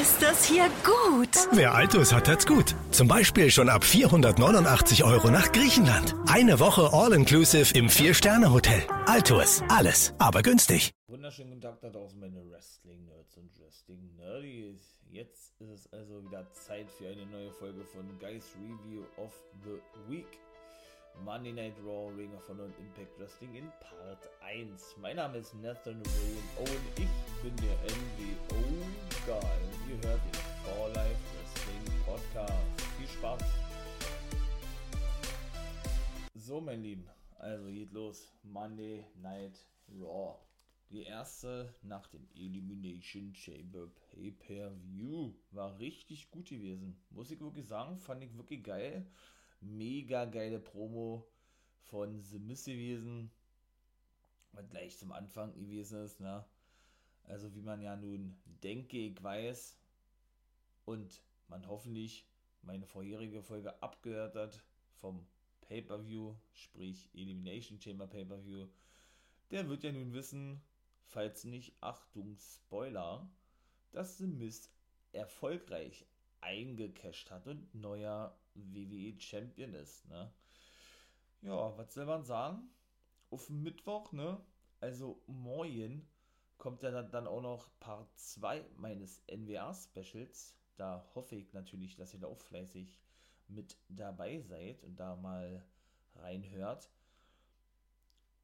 ist das hier gut. Wer Altus hat, hat's gut. Zum Beispiel schon ab 489 Euro nach Griechenland. Eine Woche All-Inclusive im Vier-Sterne-Hotel. Altus. Alles, aber günstig. Wunderschönen guten Tag da draußen, meine Wrestling-Nerds und Wrestling-Nerdies. Jetzt ist es also wieder Zeit für eine neue Folge von Guys Review of the Week. Monday Night Raw, Ring of Honor und Impact Wrestling in Part 1. Mein Name ist Nathan William Owen, ich bin der NWO Und ihr hört den For Life Wrestling Podcast. Viel Spaß! So, mein Lieben, also geht los. Monday Night Raw. Die erste nach dem Elimination Chamber Pay-Per-View war richtig gut gewesen. Muss ich wirklich sagen, fand ich wirklich geil mega geile Promo von The Miss gewesen. Was gleich zum Anfang gewesen ist, ne? Also wie man ja nun denke, ich weiß und man hoffentlich meine vorherige Folge abgehört hat vom Pay-Per-View, sprich Elimination Chamber Pay-Per-View, der wird ja nun wissen, falls nicht, Achtung, Spoiler, dass The Mist erfolgreich eingecasht hat und neuer WWE Champion ist, ne? Ja, was soll man sagen? Auf Mittwoch, ne? Also morgen kommt ja dann, auch noch Part 2 meines NWA-Specials. Da hoffe ich natürlich, dass ihr da auch fleißig mit dabei seid und da mal reinhört.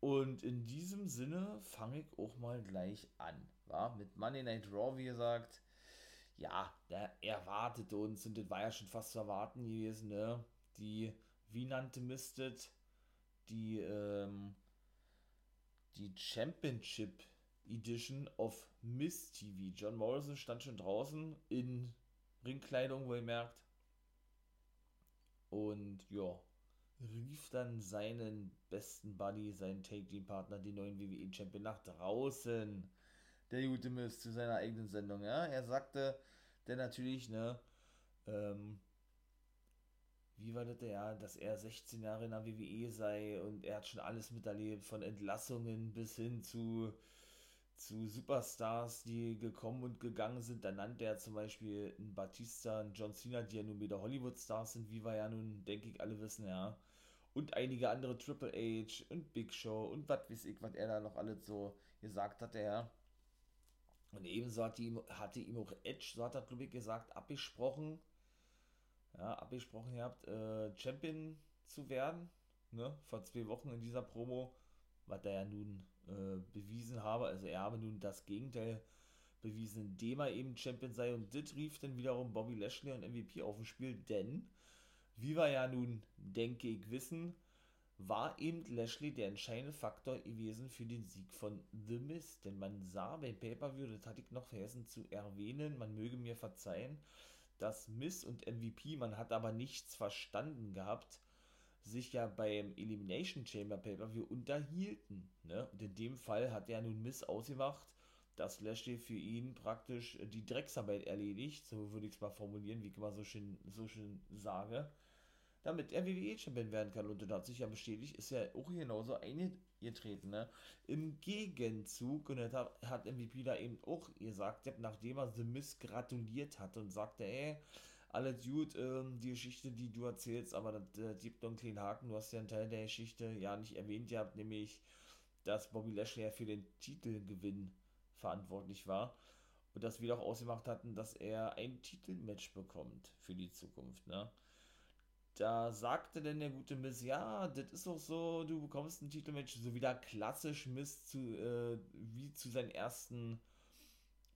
Und in diesem Sinne fange ich auch mal gleich an. War mit Monday Night Raw, wie gesagt ja, der erwartet uns und das war ja schon fast zu erwarten gewesen, ne? Die, wie nannte Mistet, die, ähm, die Championship Edition of Miss TV. John Morrison stand schon draußen in Ringkleidung, wohlmerkt. Und ja, rief dann seinen besten Buddy, seinen Take-Team-Partner, den neuen WWE-Champion, nach draußen der gute Mist zu seiner eigenen Sendung. Ja? Er sagte, denn natürlich, ne, ähm, wie war das ja, dass er 16 Jahre in der WWE sei und er hat schon alles miterlebt, von Entlassungen bis hin zu, zu Superstars, die gekommen und gegangen sind. Da nannte er zum Beispiel einen Batista, einen John Cena, die ja nun wieder Hollywood-Stars sind, wie wir ja nun, denke ich, alle wissen, ja. Und einige andere Triple H und Big Show und was weiß ich, was er da noch alles so gesagt hat, ja. Und ebenso hat ihm, hatte ihm auch Edge, so hat er, glaube ich, gesagt, abgesprochen, ja, abgesprochen gehabt, äh, Champion zu werden, ne, vor zwei Wochen in dieser Promo, was er ja nun äh, bewiesen habe. Also er habe nun das Gegenteil bewiesen, indem er eben Champion sei. Und das rief dann wiederum Bobby Lashley und MVP auf dem Spiel, denn, wie wir ja nun, denke ich, wissen, war eben Lashley der entscheidende Faktor gewesen für den Sieg von The Miz. Denn man sah beim Pay-Per-View, das hatte ich noch vergessen zu erwähnen, man möge mir verzeihen, dass Miz und MVP, man hat aber nichts verstanden gehabt, sich ja beim Elimination Chamber Pay-Per-View unterhielten. Ne? Und in dem Fall hat er nun Miz ausgemacht, dass Lashley für ihn praktisch die Drecksarbeit erledigt, so würde ich es mal formulieren, wie ich immer so schön, so schön sage damit er WWE-Champion werden kann. Und das hat sich ja bestätigt, ist ja auch genauso eingetreten. Ne? Im Gegenzug, und das hat MVP da eben auch gesagt, nachdem er The Miss gratuliert hat und sagte, ey, alles gut, ähm, die Geschichte, die du erzählst, aber das, das gibt noch einen kleinen Haken. Du hast ja einen Teil der Geschichte ja nicht erwähnt gehabt, nämlich, dass Bobby Lashley ja für den Titelgewinn verantwortlich war. Und dass wir auch ausgemacht hatten, dass er ein Titelmatch bekommt für die Zukunft. Ne? da sagte denn der gute Miss, ja, das ist auch so, du bekommst ein Titelmatch, so wieder klassisch Miss zu, äh, wie zu seinen ersten,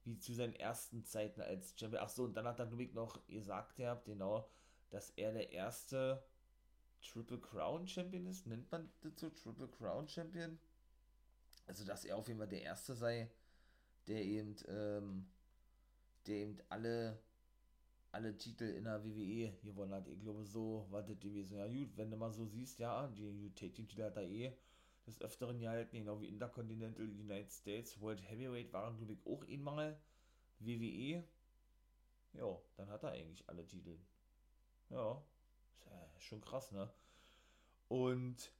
wie zu seinen ersten Zeiten als Champion. Ach so, und dann hat glaube ich, noch gesagt, ihr habt genau, dass er der erste Triple Crown Champion ist. Nennt man das so Triple Crown Champion? Also, dass er auf jeden Fall der erste sei, der eben, ähm, der eben alle alle Titel in der WWE gewonnen hat. Ich glaube, so war das gewesen. Ja, gut, wenn du mal so siehst, ja, die Titel hat er eh des Öfteren gehalten, genau wie Intercontinental United States, World Heavyweight waren, glaube ich, auch einmal WWE. Ja, dann hat er eigentlich alle Titel. Ja, ist ja schon krass, ne? Und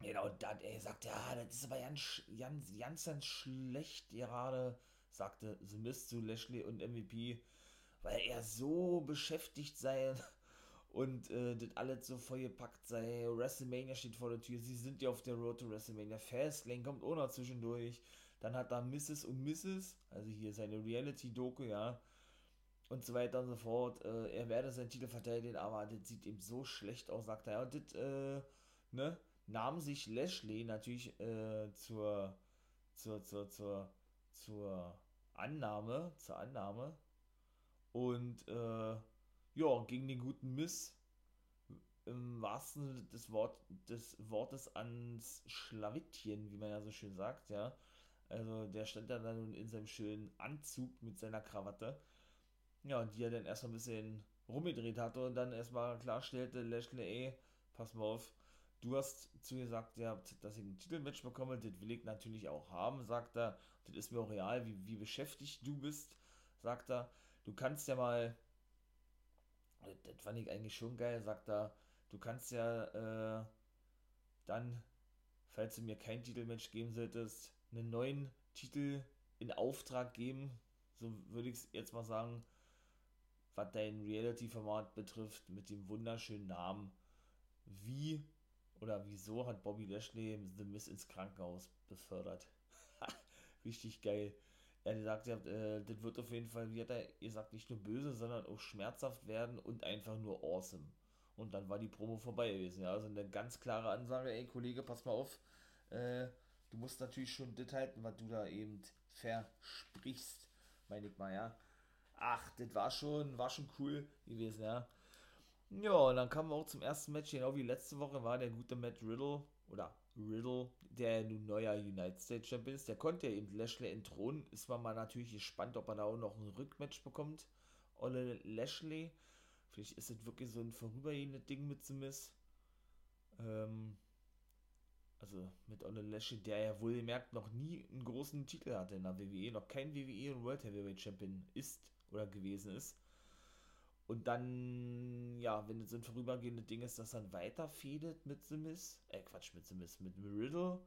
genau, dann, er sagt, ja, das ist aber ganz, ganz, ganz, ganz schlecht gerade sagte The Mist zu Lashley und MVP, weil er so beschäftigt sei und äh, das alles so vollgepackt sei. WrestleMania steht vor der Tür, sie sind ja auf der Road to WrestleMania. Fastlane kommt auch noch zwischendurch. Dann hat er Mrs. und Mrs., also hier seine Reality-Doku, ja, und so weiter und so fort. Äh, er werde seinen Titel verteidigen, aber das sieht ihm so schlecht aus, sagt er. Und das, äh, ne, nahm sich Lashley natürlich äh, zur, zur, zur, zur, zur Annahme, zur Annahme und äh, ja, gegen den guten Miss im wahrsten des, Wort, des Wortes ans Schlawittchen, wie man ja so schön sagt, ja. Also der stand da dann in seinem schönen Anzug mit seiner Krawatte. Ja, die er dann erstmal ein bisschen rumgedreht hatte und dann erstmal klarstellte, Lashley, ey, pass mal auf, du hast zu ihr gesagt, ja, dass ich ein Titelmatch bekomme, das will ich natürlich auch haben, sagt er. Das ist mir auch real, wie, wie beschäftigt du bist, sagt er. Du kannst ja mal, das fand ich eigentlich schon geil, sagt er, du kannst ja äh, dann, falls du mir kein Titelmatch geben solltest, einen neuen Titel in Auftrag geben, so würde ich es jetzt mal sagen, was dein Reality-Format betrifft, mit dem wunderschönen Namen, wie oder wieso hat Bobby Lashley The Miss ins Krankenhaus befördert. Richtig geil. Er sagt, ja, äh, das wird auf jeden Fall, wie hat er gesagt, nicht nur böse, sondern auch schmerzhaft werden und einfach nur awesome. Und dann war die Promo vorbei gewesen. Ja, also eine ganz klare Ansage, ey Kollege, pass mal auf. Äh, du musst natürlich schon das halten, was du da eben versprichst, meine ich mal, ja. Ach, das war schon, war schon cool gewesen, ja. Ja, und dann kamen wir auch zum ersten Match, genau wie letzte Woche war der gute Matt Riddle, oder Riddle, der nun neuer United States Champion ist, der konnte ja eben Lashley entthronen. Ist man mal natürlich gespannt, ob er da auch noch ein Rückmatch bekommt. Olle Lashley. Vielleicht ist es wirklich so ein vorübergehendes Ding mit Smith. Ähm, also mit Olle Lashley, der ja wohl gemerkt noch nie einen großen Titel hatte in der WWE, noch kein WWE und World Heavyweight Champion ist oder gewesen ist. Und dann, ja, wenn es so ein vorübergehendes Ding ist, dass dann weiter fedet mit The Miz, äh, Quatsch, mit The Miz, mit Riddle.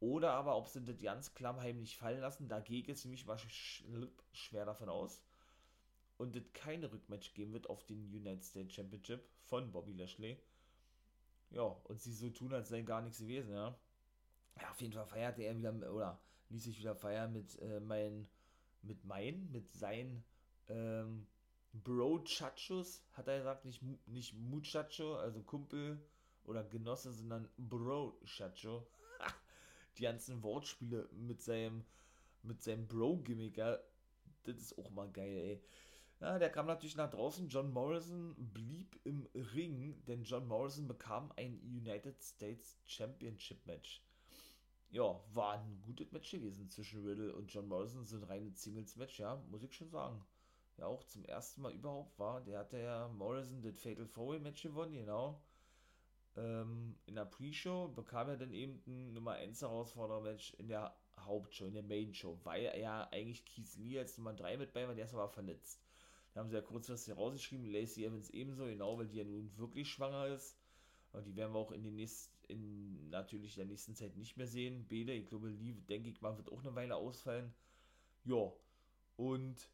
Oder aber, ob sie das ganz klammheimlich fallen lassen, dagegen ist nämlich mal schwer davon aus. Und es keine Rückmatch geben wird auf den United States Championship von Bobby Lashley. Ja, und sie so tun, als sei gar nichts gewesen, ja. Ja, auf jeden Fall feierte er wieder, oder ließ sich wieder feiern mit äh, mein, mit mein, mit sein, ähm, Bro Chachos, hat er gesagt, nicht, nicht Muchacho, also Kumpel oder Genosse, sondern Bro Chacho. Die ganzen Wortspiele mit seinem, mit seinem Bro-Gimmick, ja, das ist auch mal geil, ey. Ja, der kam natürlich nach draußen. John Morrison blieb im Ring, denn John Morrison bekam ein United States Championship Match. Ja, war ein gutes Match gewesen zwischen Riddle und John Morrison. So ein reines Singles-Match, ja, muss ich schon sagen ja auch zum ersten Mal überhaupt war. Der hatte ja Morrison das Fatal Four Match gewonnen, genau. Ähm, in der Pre-Show bekam er dann eben ein Nummer 1 Herausforderer-Match in der Hauptshow, in der Main-Show, weil er ja eigentlich Keith Lee als Nummer 3 mit bei war, der ist aber verletzt. Da haben sie ja kurzfristig rausgeschrieben, Lacey Evans ebenso, genau, weil die ja nun wirklich schwanger ist. Und die werden wir auch in den nächsten, in natürlich der nächsten Zeit nicht mehr sehen. Bede, ich glaube, Lee, denke ich mal, wird auch eine Weile ausfallen. Ja, und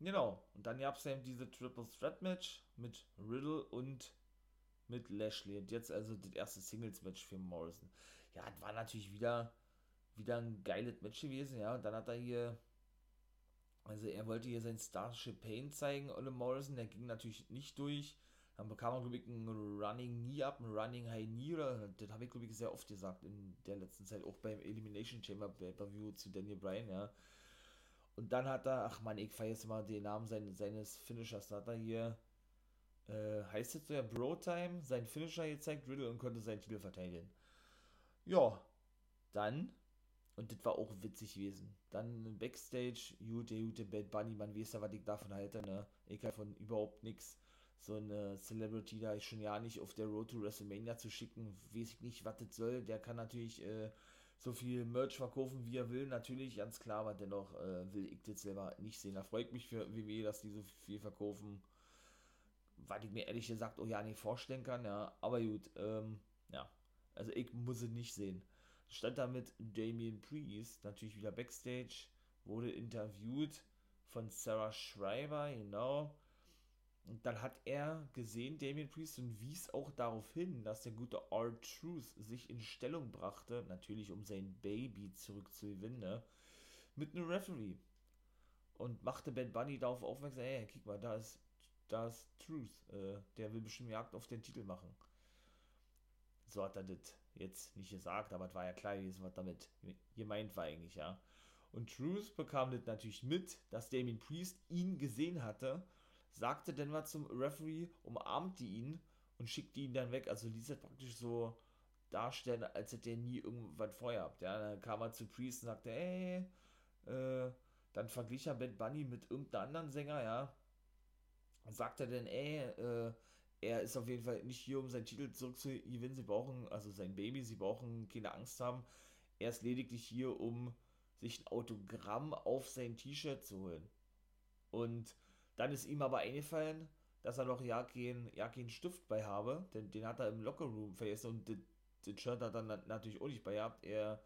Genau. Und dann gab es eben diese Triple Threat Match mit Riddle und mit Lashley. Und jetzt also das erste Singles Match für Morrison. Ja, das war natürlich wieder, wieder ein geiles Match gewesen, ja. Und dann hat er hier, also er wollte hier sein Starship Pain zeigen, Ole Morrison. Der ging natürlich nicht durch. Dann bekam er, glaube ich, ein Running Knee up, ein Running High Knee. Oder, das habe ich, glaube ich, sehr oft gesagt in der letzten Zeit, auch beim Elimination Chamber Pay-Per-View zu Daniel Bryan, ja und dann hat er, ach man, ich vergesse mal den Namen seines, seines Finishers. Da hat er hier, äh, heißt es so ja Bro Time, sein Finisher gezeigt, Riddle und konnte seinen Titel verteidigen. Ja, dann, und das war auch witzig gewesen. Dann Backstage, gute, gute Bad Bunny, man weiß ja, was ich davon halte, ne? Ich kann von überhaupt nichts. So eine Celebrity da ist schon ja nicht auf der Road to WrestleMania zu schicken, weiß ich nicht, was das soll. Der kann natürlich, äh, so viel Merch verkaufen, wie er will, natürlich, ganz klar, aber dennoch äh, will ich das selber nicht sehen. Da freut mich für WWE, dass die so viel verkaufen, weil ich mir ehrlich gesagt auch ja nicht vorstellen kann, ja, aber gut, ähm, ja, also ich muss es nicht sehen. Stand da mit Damien Priest, natürlich wieder Backstage, wurde interviewt von Sarah Schreiber, genau. Und dann hat er gesehen, Damien Priest, und wies auch darauf hin, dass der gute R-Truth sich in Stellung brachte, natürlich um sein Baby zurückzugewinnen, ne, mit einem Referee. Und machte Ben Bunny darauf aufmerksam, hey, guck mal, da ist, da ist Truth, äh, der will bestimmt Jagd auf den Titel machen. So hat er das jetzt nicht gesagt, aber es war ja klar gewesen, was damit gemeint war eigentlich, ja. Und Truth bekam das natürlich mit, dass Damien Priest ihn gesehen hatte sagte mal zum Referee, umarmte ihn und schickte ihn dann weg. Also ließ er praktisch so darstellen, als hätte er nie irgendwas vorher gehabt. Ja, dann kam er zu Priest und sagte, ey, äh, dann verglich er Bad Bunny mit irgendeinem anderen Sänger, ja. Und sagte dann, ey, äh, er ist auf jeden Fall nicht hier, um seinen Titel zurückzugewinnen. Sie brauchen, also sein Baby, sie brauchen keine Angst haben. Er ist lediglich hier, um sich ein Autogramm auf sein T-Shirt zu holen. Und dann ist ihm aber eingefallen, dass er noch ja keinen ja kein Stift bei habe, denn den hat er im Lockerroom vergessen und den Shirt hat er dann natürlich auch nicht bei gehabt. Er,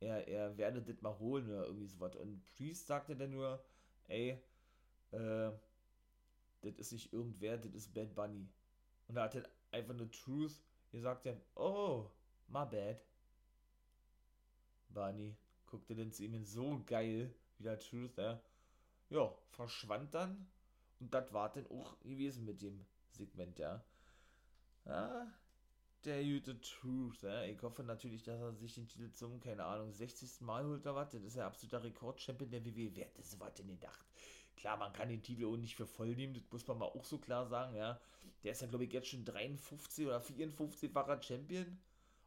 er, er werde das mal holen oder irgendwie sowas. Und Priest sagte dann nur, ey, äh, das ist nicht irgendwer, das ist Bad Bunny. Und er hat dann einfach nur Truth gesagt, ja, oh, my bad. Bunny guckte dann zu ihm so geil, wie der Truth, ja ja, verschwand dann. Und das war dann auch gewesen mit dem Segment, ja. Ja, der gute Truth, ja. Ich hoffe natürlich, dass er sich den Titel zum, keine Ahnung, 60. Mal holt oder was. Das ist ja absoluter Rekordchampion der WWE. Wer hätte so was denn gedacht? Klar, man kann den Titel auch nicht für voll nehmen, das muss man mal auch so klar sagen, ja. Der ist ja, glaube ich, jetzt schon 53 oder 54-facher Champion.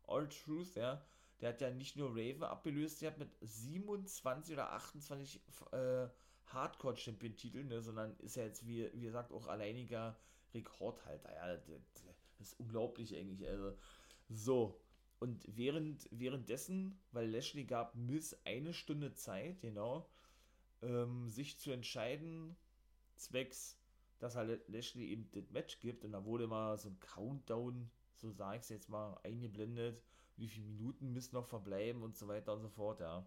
All Truth, ja. Der hat ja nicht nur Raven abgelöst, der hat mit 27 oder 28 äh, Hardcore-Champion-Titel, ne, sondern ist ja jetzt, wie, wie gesagt, auch alleiniger Rekordhalter. Ja, das, das ist unglaublich eigentlich. Also, so. Und während, währenddessen, weil Lashley gab Miss eine Stunde Zeit, genau, ähm, sich zu entscheiden, zwecks, dass halt Lashley eben das Match gibt. Und da wurde mal so ein Countdown, so sage ich es jetzt mal, eingeblendet, wie viele Minuten müssen noch verbleiben und so weiter und so fort, ja.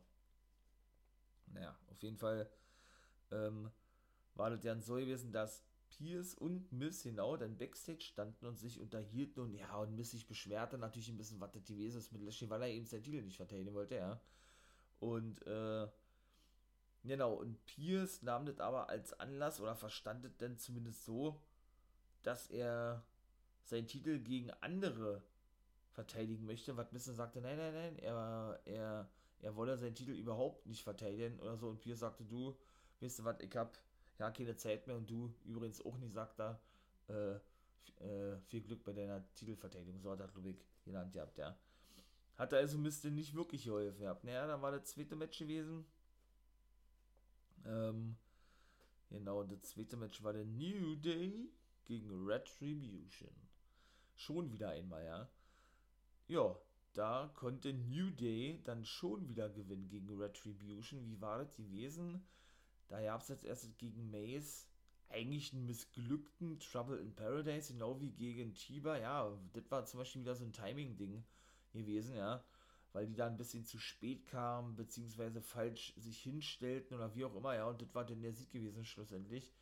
Naja, auf jeden Fall ähm, war das dann so gewesen, dass Pierce und Miss genau dann Backstage standen und sich unterhielten und ja, und Miss sich beschwerte natürlich ein bisschen, was das gewesen ist mit Lashley, weil er eben sein Titel nicht verteidigen wollte, ja. Und, äh, genau, und Pierce nahm das aber als Anlass oder verstand es dann zumindest so, dass er seinen Titel gegen andere verteidigen möchte, was Miss sagte, nein, nein, nein, er, er, er wolle seinen Titel überhaupt nicht verteidigen oder so und Pierce sagte, du, weißt du was, ich hab ja keine Zeit mehr und du übrigens auch nicht, sagt er, äh, äh, viel Glück bei deiner Titelverteidigung, so hat er Ludwig genannt gehabt, ja. Hat er also müsste nicht wirklich geholfen gehabt. Naja, dann war das zweite Match gewesen. Ähm, genau, das zweite Match war der New Day gegen Retribution. Schon wieder einmal, ja. Ja, da konnte New Day dann schon wieder gewinnen gegen Retribution. Wie war das gewesen? Da gab es jetzt erst gegen Maze eigentlich einen missglückten Trouble in Paradise, genau wie gegen Chiba. Ja, das war zum Beispiel wieder so ein Timing-Ding gewesen, ja. Weil die da ein bisschen zu spät kamen, beziehungsweise falsch sich hinstellten oder wie auch immer, ja. Und das war dann der Sieg gewesen, schlussendlich.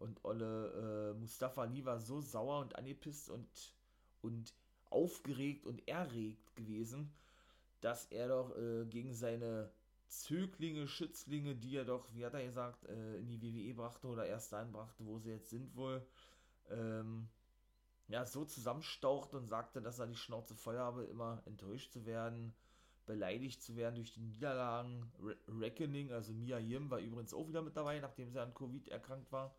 Und Olle äh, Mustafa Ali war so sauer und angepisst und, und aufgeregt und erregt gewesen, dass er doch äh, gegen seine Zöglinge, Schützlinge, die er doch, wie hat er gesagt, äh, in die WWE brachte oder erst dahin brachte, wo sie jetzt sind wohl, ähm, ja, so zusammenstaucht und sagte, dass er die Schnauze voll habe, immer enttäuscht zu werden, beleidigt zu werden durch die Niederlagen. Re Reckoning, also Mia Yim war übrigens auch wieder mit dabei, nachdem sie an Covid erkrankt war.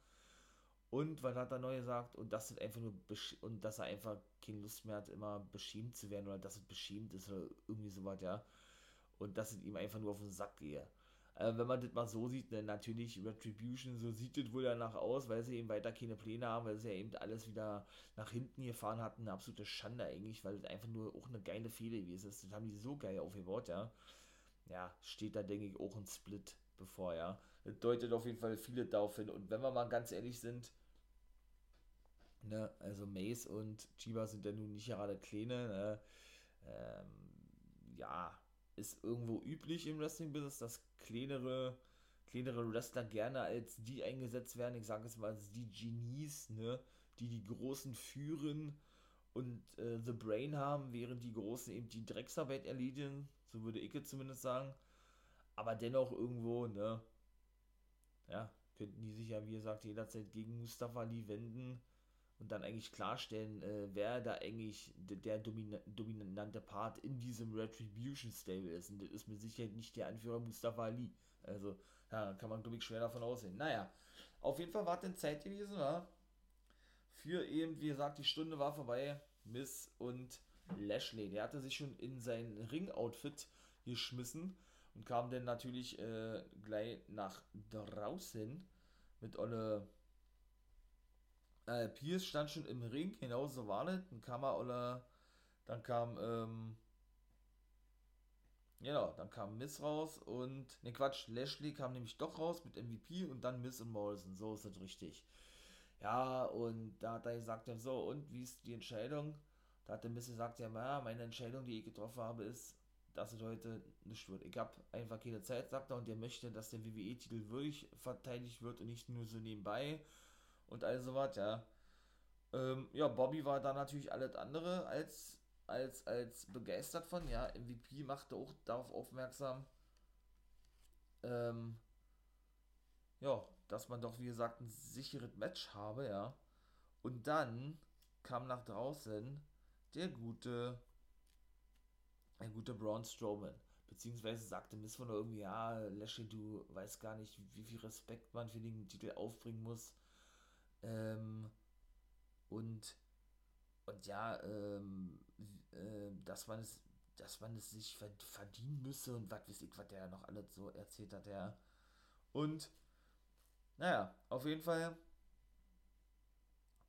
Und was hat er neu gesagt? Und dass es einfach nur und dass er einfach keine Lust mehr hat, immer beschämt zu werden oder dass es beschämt ist oder irgendwie sowas, ja und dass es ihm einfach nur auf den Sack gehe. Äh, wenn man das mal so sieht, dann natürlich Retribution, so sieht es wohl danach aus, weil sie eben weiter keine Pläne haben, weil sie ja eben alles wieder nach hinten gefahren hatten. Eine absolute Schande eigentlich, weil es einfach nur auch eine geile Fehde gewesen ist. Das haben die so geil aufgebaut, ja. Ja, steht da, denke ich, auch ein Split bevor, ja. Das deutet auf jeden Fall viele darauf hin. Und wenn wir mal ganz ehrlich sind, ne, also Mace und Chiba sind ja nun nicht gerade kleine, ne, ähm, ja, ist irgendwo üblich im Wrestling-Business, dass kleinere, kleinere Wrestler gerne als die eingesetzt werden. Ich sage es mal als die Genies, ne? die die Großen führen und äh, The Brain haben, während die Großen eben die Drecksarbeit erledigen. So würde ich es zumindest sagen. Aber dennoch irgendwo, ne? Ja, könnten die sich ja, wie gesagt, jederzeit gegen Mustafa Ali wenden und dann eigentlich klarstellen, äh, wer da eigentlich der domina dominante Part in diesem Retribution Stable ist. Und das ist mit Sicherheit nicht der Anführer Mustafa Ali. Also, ja, kann man, glaube ich, schwer davon aussehen. Naja, auf jeden Fall war es denn Zeit gewesen, war. Für eben, wie gesagt, die Stunde war vorbei. Miss und Lashley. Der hatte sich schon in sein Ring-Outfit geschmissen und kam dann natürlich äh, gleich nach draußen mit Olle äh, Pierce stand schon im Ring, genauso war das. Dann kam er, oder, dann kam, ähm, genau, dann kam Miss raus und, ne Quatsch, Lashley kam nämlich doch raus mit MVP und dann Miss und Morrison, so ist das richtig. Ja, und da hat er gesagt, so, und wie ist die Entscheidung? Da hat der Miss gesagt, ja, meine Entscheidung, die ich getroffen habe, ist, dass es heute nicht wird. Ich habe einfach keine Zeit, sagt er, und der möchte, dass der WWE-Titel wirklich verteidigt wird und nicht nur so nebenbei und all sowas, ja. Ähm, ja, Bobby war da natürlich alles andere als, als, als begeistert von, ja. MVP machte auch darauf aufmerksam, ähm, ja, dass man doch, wie gesagt, ein sicheres Match habe, ja. Und dann kam nach draußen der gute, der gute Braun Strowman. Beziehungsweise sagte Miss von irgendwie, ja, Lashley, du weißt gar nicht, wie viel Respekt man für den Titel aufbringen muss. Ähm, und, und ja, ähm, äh, dass man es, dass man es sich verdienen müsse und was weiß ich, was der noch alles so erzählt hat, ja. Und, naja, auf jeden Fall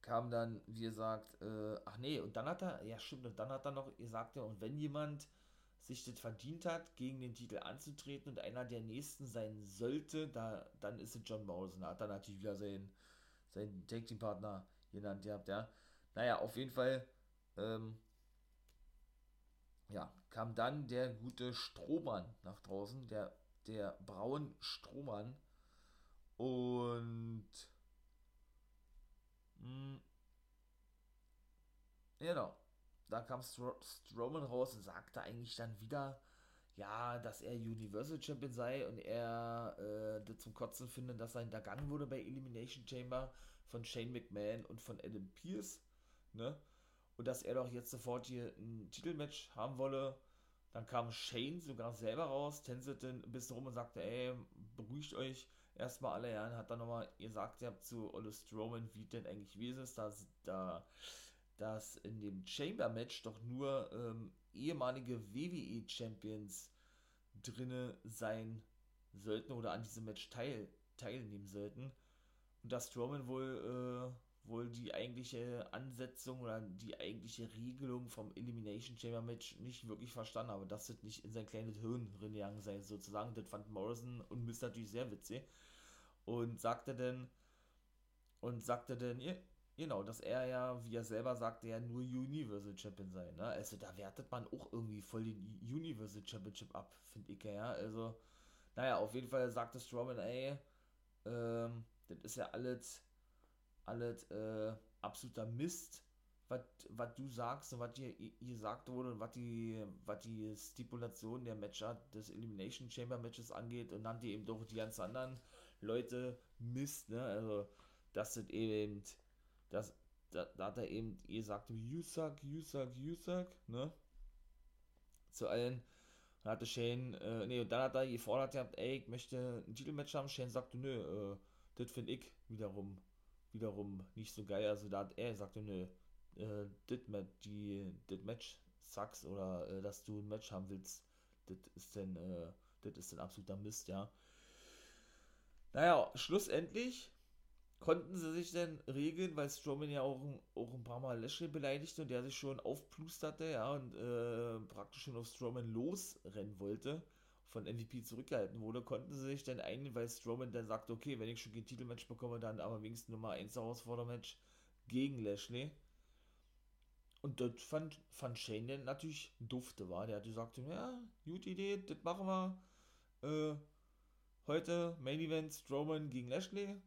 kam dann, wie gesagt, äh, ach nee, und dann hat er, ja stimmt, und dann hat er noch gesagt, ja, und wenn jemand sich das verdient hat, gegen den Titel anzutreten und einer der nächsten sein sollte, da, dann ist es John Morrison. Da hat er natürlich wieder seinen seinen Tag Team Partner genannt gehabt, ja. Naja, auf jeden Fall, ähm, ja, kam dann der gute Strohmann nach draußen, der, der Braun Strohmann. Und, mh, hm, genau, da kam Stro Strowman raus und sagte eigentlich dann wieder, ja, dass er Universal Champion sei und er äh, zum Kotzen findet, dass er hintergangen wurde bei Elimination Chamber von Shane McMahon und von Adam Pierce, ne? Und dass er doch jetzt sofort hier ein Titelmatch haben wolle. Dann kam Shane sogar selber raus, tänzelte ein bisschen rum und sagte, ey, beruhigt euch erstmal alle, ja, und hat dann nochmal gesagt, ihr habt zu Ole Strowman, wie denn eigentlich gewesen ist, dass da dass in dem Chamber-Match doch nur ähm, ehemalige WWE-Champions drinne sein sollten oder an diesem Match teil, teilnehmen sollten. Und dass Strowman wohl, äh, wohl die eigentliche Ansetzung oder die eigentliche Regelung vom Elimination Chamber Match nicht wirklich verstanden habe, dass das nicht in sein kleines Hirn reingegangen sei, sozusagen. Das fand Morrison und Mist natürlich sehr witzig. Und sagte dann, und sagte dann, Genau, dass er ja, wie er selber sagte, ja nur Universal Champion sei. Ne? Also da wertet man auch irgendwie voll den Universal Championship ab, finde ich ja. Also, naja, auf jeden Fall sagte Strowman, ey, ähm, das ist ja alles, alles äh, absoluter Mist, was du sagst und was hier gesagt wurde und was die, die Stipulation der Matcher des Elimination Chamber Matches angeht und nannte eben doch die ganzen anderen Leute Mist, ne? Also, das sind eben das, da, da hat er eben gesagt, you suck, you suck, you suck, ne? Zu allen. Dann hatte Shane, äh, nee, und dann hat er gefordert gehabt, ey, ich möchte ein Titelmatch haben. Shane sagte, nö, äh, das finde ich wiederum, wiederum nicht so geil. Also da hat er gesagt, nö, äh, das das Match sucks oder äh, dass du ein Match haben willst, das ist denn, äh, das ist ein absoluter Mist, ja. Naja, schlussendlich konnten sie sich denn regeln, weil Strowman ja auch, auch ein paar Mal Lashley beleidigte und der sich schon aufplusterte, ja, und äh, praktisch schon auf Strowman losrennen wollte, von MVP zurückgehalten wurde, konnten sie sich dann einigen, weil Strowman dann sagte, okay, wenn ich schon kein Titelmatch bekomme, dann aber wenigstens Nummer 1 Herausfordermatch gegen Lashley. und das fand, fand Shane dann natürlich dufte, war. Der hat gesagt, ja, gute Idee, das machen wir. Äh, heute Main Event Strowman gegen Lashley.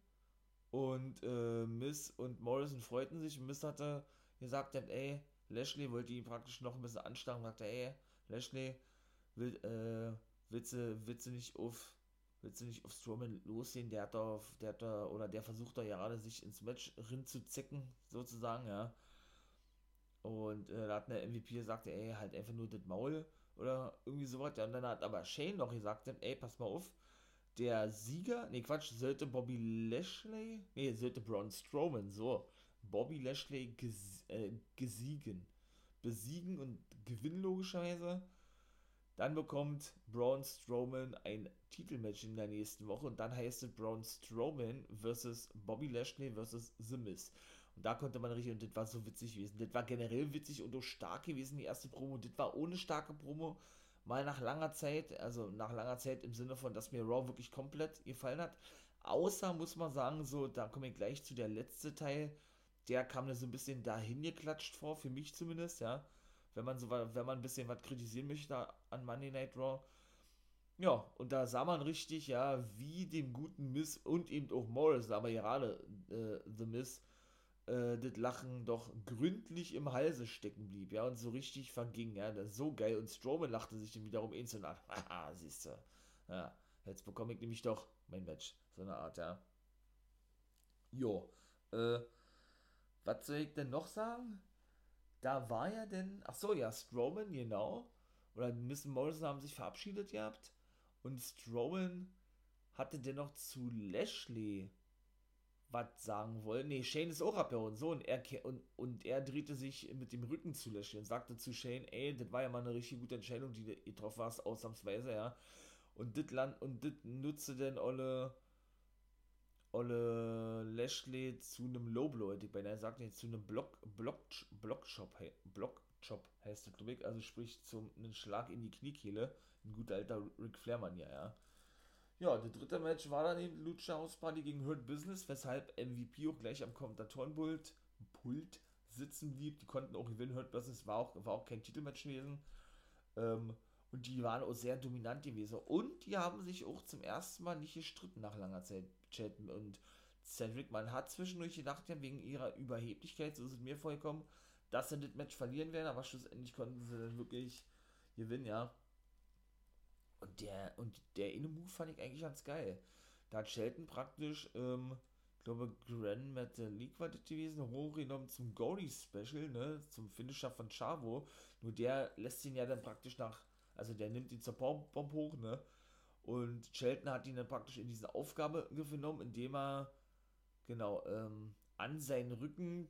Und äh, Miss und Morrison freuten sich. Miss hatte gesagt, ey, Lashley wollte ihn praktisch noch ein bisschen anschlagen und sagte, ey, Lashley, will, äh, willst, du, willst du nicht auf willst du nicht auf Strowman losgehen, der hat da, der hat da, oder der versucht da gerade sich ins Match rinzuzicken, sozusagen, ja. Und äh, da hat der MVP gesagt, ey, halt einfach nur das Maul oder irgendwie sowas. Ja, und dann hat aber Shane noch gesagt, ey, pass mal auf, der Sieger, nee, Quatsch, sollte Bobby Lashley, nee, sollte Braun Strowman, so, Bobby Lashley ges, äh, gesiegen, besiegen und gewinnen logischerweise. Dann bekommt Braun Strowman ein Titelmatch in der nächsten Woche und dann heißt es Braun Strowman versus Bobby Lashley versus The Miz. Und da konnte man richtig, und das war so witzig gewesen. Das war generell witzig und auch stark gewesen, die erste Promo. Das war ohne starke Promo, mal nach langer Zeit, also nach langer Zeit im Sinne von, dass mir Raw wirklich komplett gefallen hat. Außer, muss man sagen, so, da komme ich gleich zu der letzte Teil, der kam mir so ein bisschen dahin geklatscht vor, für mich zumindest, ja. Wenn man so, wenn man ein bisschen was kritisieren möchte an Monday Night Raw. Ja, und da sah man richtig, ja, wie dem guten Miss und eben auch Morris, aber gerade äh, The Miss, äh, das Lachen doch gründlich im Halse stecken blieb, ja, und so richtig verging, ja, das ist so geil. Und Strowman lachte sich dann wiederum einzeln an. Haha, siehst du. Ja, jetzt bekomme ich nämlich doch mein Match. So eine Art, ja. Jo, äh, was soll ich denn noch sagen? Da war ja denn, ach so, ja, Strowman, genau. Oder Miss Morrison haben sich verabschiedet gehabt. Und Strowman hatte dennoch zu Lashley was sagen wollen. Nee, Shane ist auch abgehauen. So, und er, und, und er drehte sich mit dem Rücken zu Lashley und sagte zu Shane, ey, das war ja mal eine richtig gute Entscheidung, die du getroffen hast, ausnahmsweise, ja. Und das Land, und das nutzte denn Olle, Olle Lashley zu einem Lowblow, hätte ich beinahe gesagt, nee, zu einem Block, Block, Blockshop, Blockchop heißt das, glaube ich, also sprich zum einen Schlag in die Kniekehle, ein guter alter Ric Flair-Manier, ja. Ja, der dritte Match war dann eben Lucha House Party gegen Hurt Business, weshalb MVP auch gleich am Kommentatorenpult Pult sitzen blieb. Die konnten auch gewinnen. Hurt Business war auch, war auch kein Titelmatch gewesen. Ähm, und die waren auch sehr dominant gewesen. Und die haben sich auch zum ersten Mal nicht gestritten nach langer Zeit. Und Cedric, man hat zwischendurch gedacht, ja, wegen ihrer Überheblichkeit, so ist es mir vorgekommen, dass sie das Match verlieren werden, aber schlussendlich konnten sie dann wirklich gewinnen, ja. Und der, und der Inne-Move fand ich eigentlich ganz geil. Da hat Shelton praktisch, ähm, ich glaube, Grand Metalik war das gewesen, hochgenommen zum Gory-Special, ne, zum Finisher von Chavo. Nur der lässt ihn ja dann praktisch nach, also der nimmt ihn zur Bomb, Bomb hoch, ne, und Shelton hat ihn dann praktisch in diese Aufgabe genommen, indem er, genau, ähm, an seinen Rücken,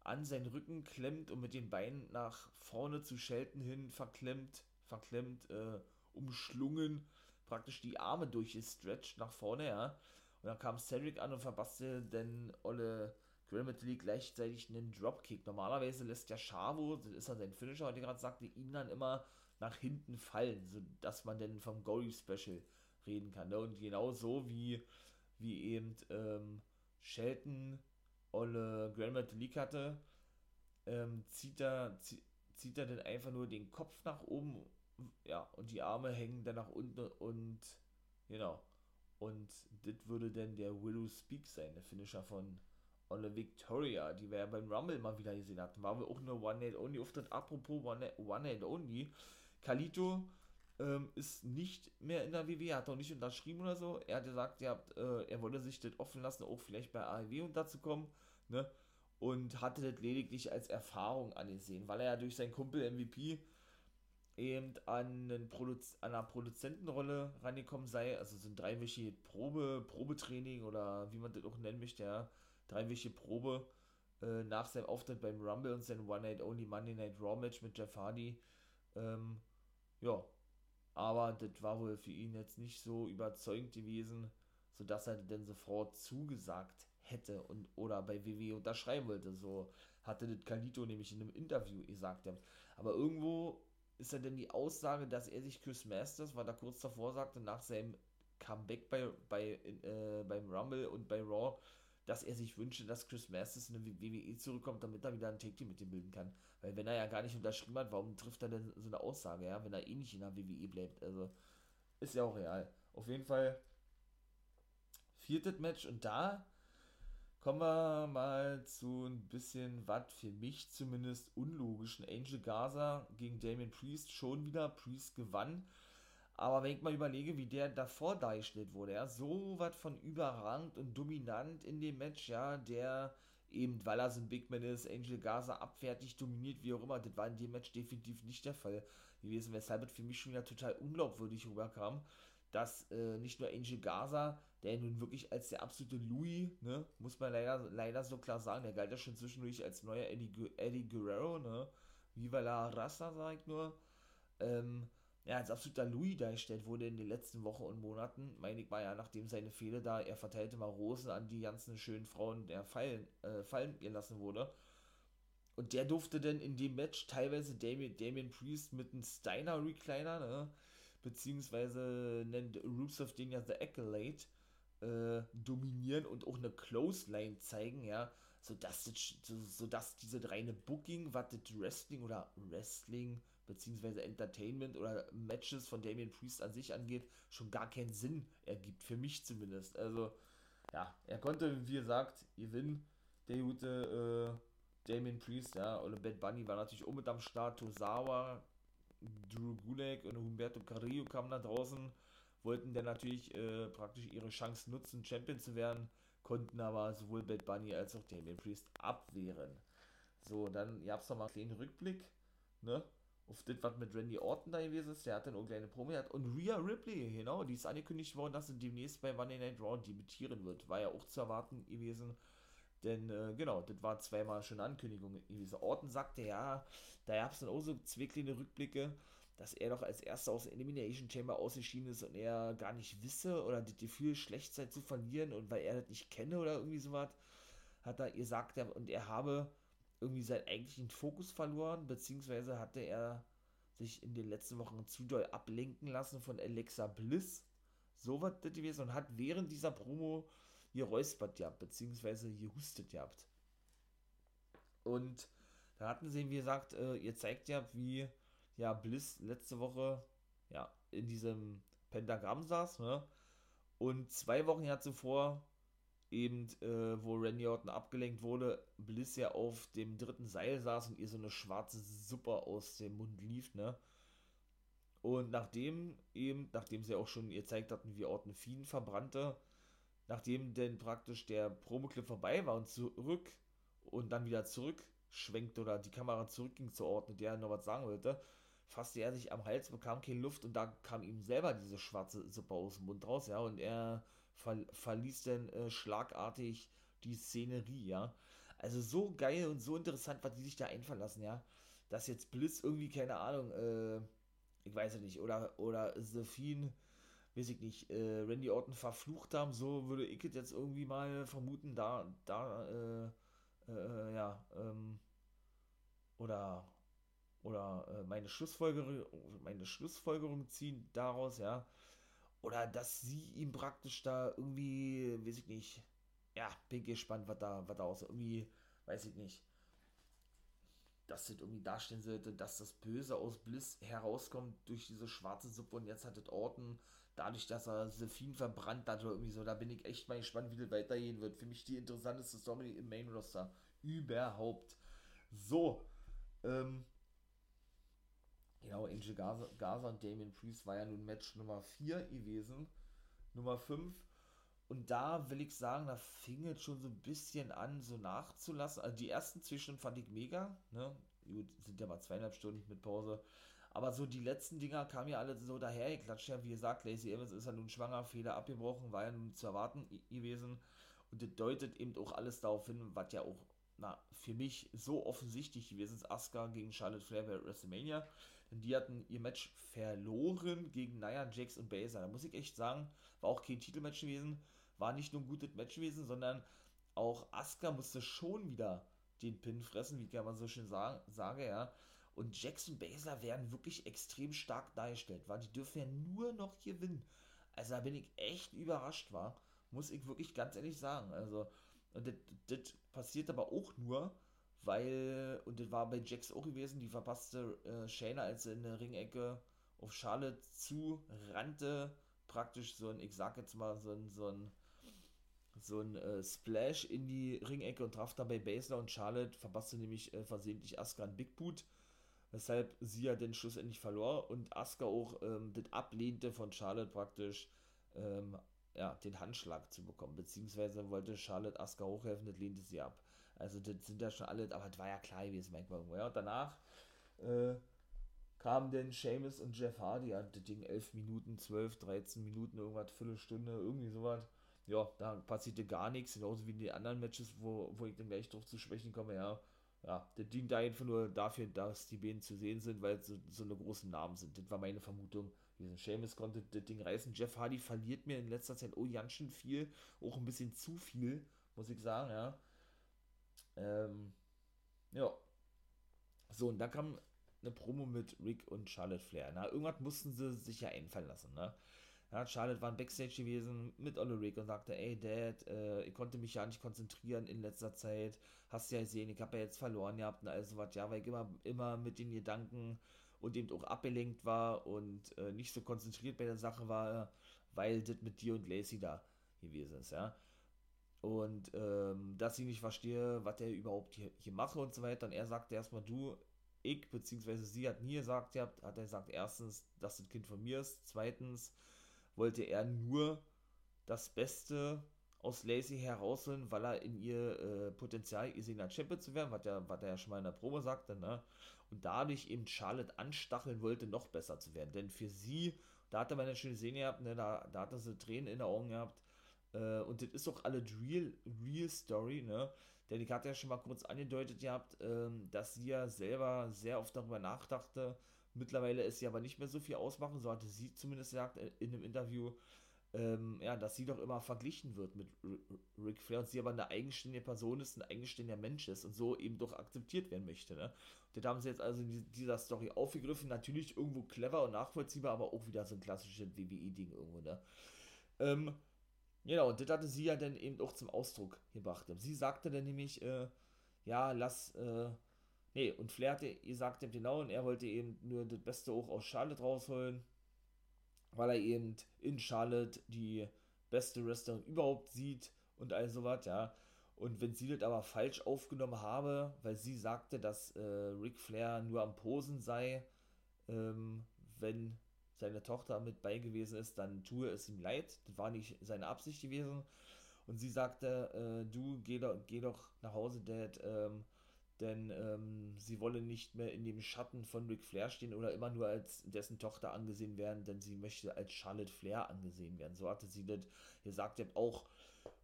an seinen Rücken klemmt und mit den Beinen nach vorne zu Shelton hin verklemmt, verklemmt, äh, umschlungen, praktisch die Arme durchgestretcht nach vorne, ja. Und dann kam Cedric an und verpasste dann Olle League gleichzeitig einen Dropkick. Normalerweise lässt der Chavo, das ist ja sein Finisher, heute gerade sagte, ihn dann immer nach hinten fallen, sodass man dann vom Gory Special reden kann. Ne? Und genau so wie, wie eben ähm, Shelton Olle League hatte, ähm, zieht er, zieht er dann einfach nur den Kopf nach oben ja, und die Arme hängen dann nach unten und genau. Und das würde dann der Willow Speak sein, der Finisher von Ole Victoria, die wir ja beim Rumble mal wieder gesehen hatten. War wir auch nur One Night Only auftritt. Apropos One, Night Only. Kalito ähm, ist nicht mehr in der WWE, hat auch nicht unterschrieben oder so. Er hat gesagt, er, hat, äh, er wollte sich das offen lassen, auch vielleicht bei AEW unterzukommen, ne? Und hatte das lediglich als Erfahrung angesehen, weil er ja durch seinen Kumpel MVP eben an, einen Produz an einer Produzentenrolle rangekommen sei, also so ein dreiwöchige Probe, Probetraining oder wie man das auch nennen möchte, ja, dreiwöchige Probe äh, nach seinem Auftritt beim Rumble und seinem One Night Only Monday Night Raw Match mit Jeff Hardy. Ähm, ja, aber das war wohl für ihn jetzt nicht so überzeugend gewesen, sodass er denn sofort zugesagt hätte und oder bei WWE unterschreiben wollte. So hatte das Kalito nämlich in einem Interview gesagt. Aber irgendwo ist ja denn die Aussage, dass er sich Chris Masters, weil er kurz davor sagte, nach seinem Comeback bei, bei, äh, beim Rumble und bei Raw, dass er sich wünsche, dass Chris Masters in eine WWE zurückkommt, damit er wieder ein Take Team mit ihm bilden kann. Weil wenn er ja gar nicht unterschrieben hat, warum trifft er denn so eine Aussage, ja, wenn er eh nicht in der WWE bleibt? Also, ist ja auch real. Auf jeden Fall viertes Match und da kommen wir mal zu ein bisschen, was für mich zumindest unlogischen. Angel Gaza gegen Damien Priest schon wieder. Priest gewann. Aber wenn ich mal überlege, wie der davor dargestellt wurde, ja, so was von überrangt und dominant in dem Match, ja, der eben, weil er so ein Big Man ist, Angel Gaza abfertigt, dominiert, wie auch immer, das war in dem Match definitiv nicht der Fall gewesen, weshalb es für mich schon wieder total unglaubwürdig rüberkam, dass äh, nicht nur Angel Gaza, der nun wirklich als der absolute Louis, ne, muss man leider, leider so klar sagen, der galt ja schon zwischendurch als neuer Eddie, Eddie Guerrero, ne, Viva la Rasta, sag ich nur, ähm, ja, als absoluter Louis dargestellt wurde in den letzten Wochen und Monaten. Meine ich mal ja, nachdem seine Fehler da, er verteilte mal Rosen an die ganzen schönen Frauen, der fallen, äh, fallen gelassen wurde. Und der durfte dann in dem Match teilweise Damien, Damien Priest mit einem Steiner Recliner, ne, beziehungsweise nennt Rusev den ja The Accolade, äh, dominieren und auch eine Clothesline zeigen, ja, sodass, das, sodass diese reine Booking, was das Wrestling oder Wrestling, beziehungsweise Entertainment oder Matches von Damien Priest an sich angeht, schon gar keinen Sinn ergibt, für mich zumindest. Also, ja, er konnte, wie gesagt, gewinnen, der gute äh, Damien Priest, ja, und Bad Bunny war natürlich auch mit am Start, Tosawa, Drew Gulak und Humberto Carrillo kamen da draußen, wollten dann natürlich äh, praktisch ihre Chance nutzen, Champion zu werden, konnten aber sowohl Bad Bunny als auch Damien Priest abwehren. So, dann gab es nochmal einen kleinen Rückblick, ne? auf das, was mit Randy Orton da gewesen ist. Der hat dann auch kleine Promo gehabt. Und Rhea Ripley, genau, die ist angekündigt worden, dass sie demnächst bei Monday Night Raw debütieren wird. War ja auch zu erwarten gewesen. Denn, äh, genau, das war zweimal schon Ankündigung gewesen. Orton sagte, ja, da gab es dann auch so zwei kleine Rückblicke, dass er doch als erster aus der Elimination Chamber ausgeschieden ist und er gar nicht wisse oder das Gefühl, schlecht sei zu verlieren und weil er das nicht kenne oder irgendwie sowas, hat er gesagt, und er habe irgendwie seinen eigentlichen Fokus verloren, beziehungsweise hatte er sich in den letzten Wochen zu doll ablenken lassen von Alexa Bliss. So was das gewesen und hat während dieser Promo geräuspert gehabt, beziehungsweise gehustet gehabt. Und da hatten sie, wie gesagt, äh, ihr zeigt ja, wie ja Bliss letzte Woche ja in diesem Pentagramm saß, ne? Und zwei Wochen ja zuvor eben, äh, wo Randy Orton abgelenkt wurde, Bliss ja auf dem dritten Seil saß und ihr so eine schwarze Suppe aus dem Mund lief, ne? Und nachdem eben, nachdem sie auch schon ihr gezeigt hatten, wie Orton Fiend verbrannte, nachdem denn praktisch der Promoclip vorbei war und zurück und dann wieder zurück schwenkte oder die Kamera zurückging zu Orton, der noch was sagen wollte, fasste er sich am Hals, bekam keine Luft und da kam ihm selber diese schwarze Suppe aus dem Mund raus, ja, und er ver verließ dann äh, schlagartig die Szenerie, ja. Also so geil und so interessant, was die sich da einfallen lassen, ja. Dass jetzt Bliss irgendwie, keine Ahnung, äh, ich weiß ja nicht, oder, oder Sophien, weiß ich nicht, äh, Randy Orton verflucht haben, so würde ich jetzt irgendwie mal vermuten, da, da, äh, äh, ja, ähm, oder, oder äh, meine Schlussfolgerung, meine Schlussfolgerung ziehen daraus, ja, oder dass sie ihm praktisch da irgendwie, weiß ich nicht, ja, bin gespannt, was da, was da aus, irgendwie, weiß ich nicht, dass das irgendwie darstellen sollte, dass das Böse aus Bliss herauskommt durch diese schwarze Suppe und jetzt hat das Orten, dadurch, dass er Sephine verbrannt hat oder irgendwie so, da bin ich echt mal gespannt, wie das weitergehen wird. Für mich die interessanteste Story im Main Roster überhaupt. So, ähm, Genau, Angel Gaza, Gaza und Damien Priest war ja nun Match Nummer 4 gewesen. Nummer 5. Und da will ich sagen, da fing es schon so ein bisschen an, so nachzulassen. Also die ersten zwei Stunden fand ich mega. Ne? Gut, sind ja mal zweieinhalb Stunden mit Pause. Aber so die letzten Dinger kamen ja alle so daher geklatscht. Ja, wie gesagt, Lacey Evans ist ja nun schwanger, Fehler abgebrochen, war ja nun zu erwarten gewesen. Und das deutet eben auch alles darauf hin, was ja auch na, für mich so offensichtlich gewesen ist. Asuka gegen Charlotte Flair bei WrestleMania. Denn die hatten ihr Match verloren gegen Nia Jax und Baszler. Da muss ich echt sagen, war auch kein Titelmatch gewesen. War nicht nur ein gutes Match gewesen, sondern auch Asuka musste schon wieder den Pin fressen, wie kann man so schön sagen, sage, ja. Und und Baszler werden wirklich extrem stark dargestellt, weil die dürfen ja nur noch gewinnen. Also da bin ich echt überrascht war, muss ich wirklich ganz ehrlich sagen. Also Und das, passiert aber auch nur, weil, und das war bei Jax auch gewesen, die verpasste äh, Shayna, als sie in der Ringecke auf Charlotte zu rannte, praktisch so ein, ich sag jetzt mal, so ein, so ein, so ein äh, Splash in die Ringecke und traf dabei Basler und Charlotte verpasste nämlich äh, versehentlich einen Big Boot, weshalb sie ja den schlussendlich verlor und Asuka auch ähm, das ablehnte von Charlotte praktisch ähm, ja, den Handschlag zu bekommen, beziehungsweise wollte Charlotte Asuka hochhelfen, das lehnte sie ab. Also das sind ja schon alle, aber das war ja klar gewesen manchmal irgendwo. Ja, und danach äh, kamen dann Seamus und Jeff Hardy an das Ding 11 Minuten, 12, 13 Minuten, irgendwas, Viertelstunde, irgendwie sowas. Ja, da passierte gar nichts, genauso wie in den anderen Matches, wo, wo ich dann gleich drauf zu sprechen komme, ja. Ja, das dient da einfach nur dafür, dass die Beiden zu sehen sind, weil so, so eine großen Namen sind. Das war meine Vermutung. Diesen Seamus konnte das Ding reißen. Jeff Hardy verliert mir in letzter Zeit, oh, ganz schön viel, auch ein bisschen zu viel, muss ich sagen, ja. Ähm, ja. So, und dann kam eine Promo mit Rick und Charlotte Flair. Na, irgendwas mussten sie sich ja einfallen lassen, ne? Ja, Charlotte war Backstage gewesen mit Olle Rick und sagte, ey Dad, äh, ich konnte mich ja nicht konzentrieren in letzter Zeit. Hast ja gesehen, ich habe ja jetzt verloren gehabt und alles was, ja, weil ich immer, immer mit den Gedanken und eben auch abgelenkt war und äh, nicht so konzentriert bei der Sache war, weil das mit dir und Lacey da gewesen ist, ja. Und ähm, dass ich nicht verstehe, was der überhaupt hier, hier mache und so weiter. Und er sagte erstmal, du, ich, beziehungsweise sie hat nie gesagt, hat, hat er gesagt, erstens, dass das Kind von mir ist. Zweitens wollte er nur das Beste aus Lacey herausholen, weil er in ihr äh, Potenzial gesehen hat, Champion zu werden, was er, was er ja schon mal in der Probe sagte, ne? Und dadurch eben Charlotte anstacheln wollte, noch besser zu werden. Denn für sie, da hat er mal eine schöne Szene gehabt, ne? da, da hat er so Tränen in den Augen gehabt, äh, und das ist auch alle real, real Story, ne? Denn ich hatte ja schon mal kurz angedeutet gehabt, ähm, dass sie ja selber sehr oft darüber nachdachte. Mittlerweile ist sie aber nicht mehr so viel ausmachen, so hatte sie zumindest gesagt äh, in einem Interview, ähm, ja, dass sie doch immer verglichen wird mit Ric Flair und sie aber eine eigenständige Person ist, ein eigenständiger Mensch ist und so eben doch akzeptiert werden möchte. Ne? Und das haben sie jetzt also in dieser Story aufgegriffen. Natürlich irgendwo clever und nachvollziehbar, aber auch wieder so ein klassisches WWE-Ding irgendwo. Ne? Ähm, Genau, und das hatte sie ja dann eben auch zum Ausdruck gebracht. Sie sagte dann nämlich, äh, ja, lass, äh, nee, und Flair hatte, ihr sagte genau, und er wollte eben nur das Beste auch aus Charlotte rausholen, weil er eben in Charlotte die beste Wrestlerin überhaupt sieht und all sowas, ja. Und wenn sie das aber falsch aufgenommen habe, weil sie sagte, dass äh, Ric Flair nur am Posen sei, ähm, wenn seine Tochter mit bei gewesen ist, dann tue es ihm leid. Das war nicht seine Absicht gewesen. Und sie sagte, äh, du geh doch, geh doch nach Hause, Dad, ähm, denn ähm, sie wolle nicht mehr in dem Schatten von Ric Flair stehen oder immer nur als dessen Tochter angesehen werden, denn sie möchte als Charlotte Flair angesehen werden. So hatte sie das gesagt. Ihr auch